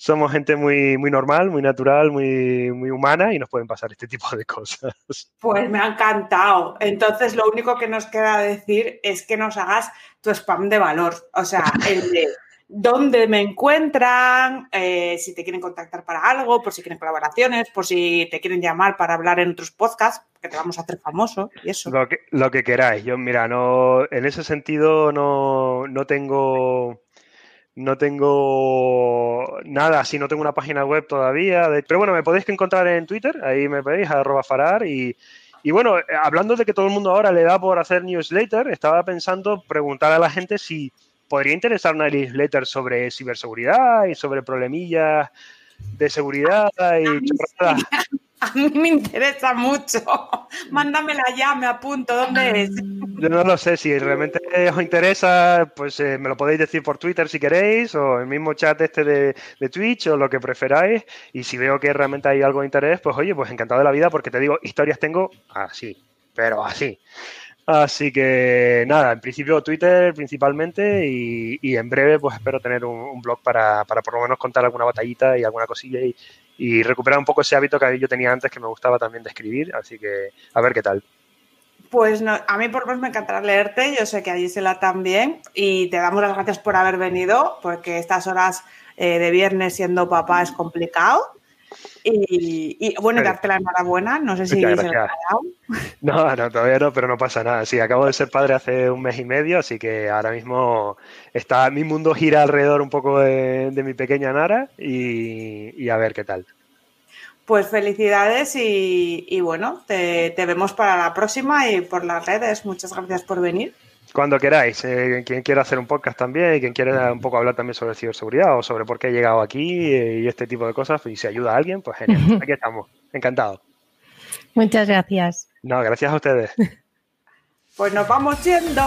somos gente muy, muy normal, muy natural, muy, muy humana y nos pueden pasar este tipo de cosas.
Pues me ha encantado. Entonces, lo único que nos queda decir es que nos hagas tu spam de valor. O sea, el de dónde me encuentran, eh, si te quieren contactar para algo, por si quieren colaboraciones, por si te quieren llamar para hablar en otros podcasts, que te vamos a hacer famoso y eso.
Lo que, lo que queráis. Yo, mira, no, en ese sentido no, no tengo no tengo nada, si no tengo una página web todavía. De, pero bueno, me podéis encontrar en Twitter, ahí me podéis, arroba farar. Y, y, bueno, hablando de que todo el mundo ahora le da por hacer newsletter, estaba pensando preguntar a la gente si podría interesar una newsletter sobre ciberseguridad y sobre problemillas de seguridad y.
A mí me interesa mucho. Mándamela ya, me apunto. ¿Dónde es?
Yo no lo sé. Si realmente os interesa, pues eh, me lo podéis decir por Twitter si queréis, o el mismo chat este de, de, Twitch, o lo que preferáis. Y si veo que realmente hay algo de interés, pues oye, pues encantado de la vida, porque te digo, historias tengo así, pero así. Así que nada, en principio Twitter principalmente y, y en breve pues espero tener un, un blog para, para, por lo menos contar alguna batallita y alguna cosilla y, y, recuperar un poco ese hábito que yo tenía antes que me gustaba también de escribir. Así que a ver qué tal.
Pues no, a mí por menos me encantará leerte, yo sé que a Gisela también y te damos las gracias por haber venido porque estas horas eh, de viernes siendo papá es complicado. Y, y, bueno, darte la enhorabuena. No sé si se lo ha dado.
No, no, todavía no, pero no pasa nada. Sí, acabo de ser padre hace un mes y medio, así que ahora mismo está mi mundo gira alrededor un poco de, de mi pequeña Nara y, y, a ver qué tal.
Pues felicidades y, y bueno, te, te, vemos para la próxima y por las redes. Muchas gracias por venir.
Cuando queráis, eh, quien quiera hacer un podcast también quien quiera un poco hablar también sobre ciberseguridad o sobre por qué he llegado aquí y este tipo de cosas, y si ayuda a alguien, pues genial. Aquí estamos. Encantado.
Muchas gracias.
No, gracias a ustedes.
Pues nos vamos yendo.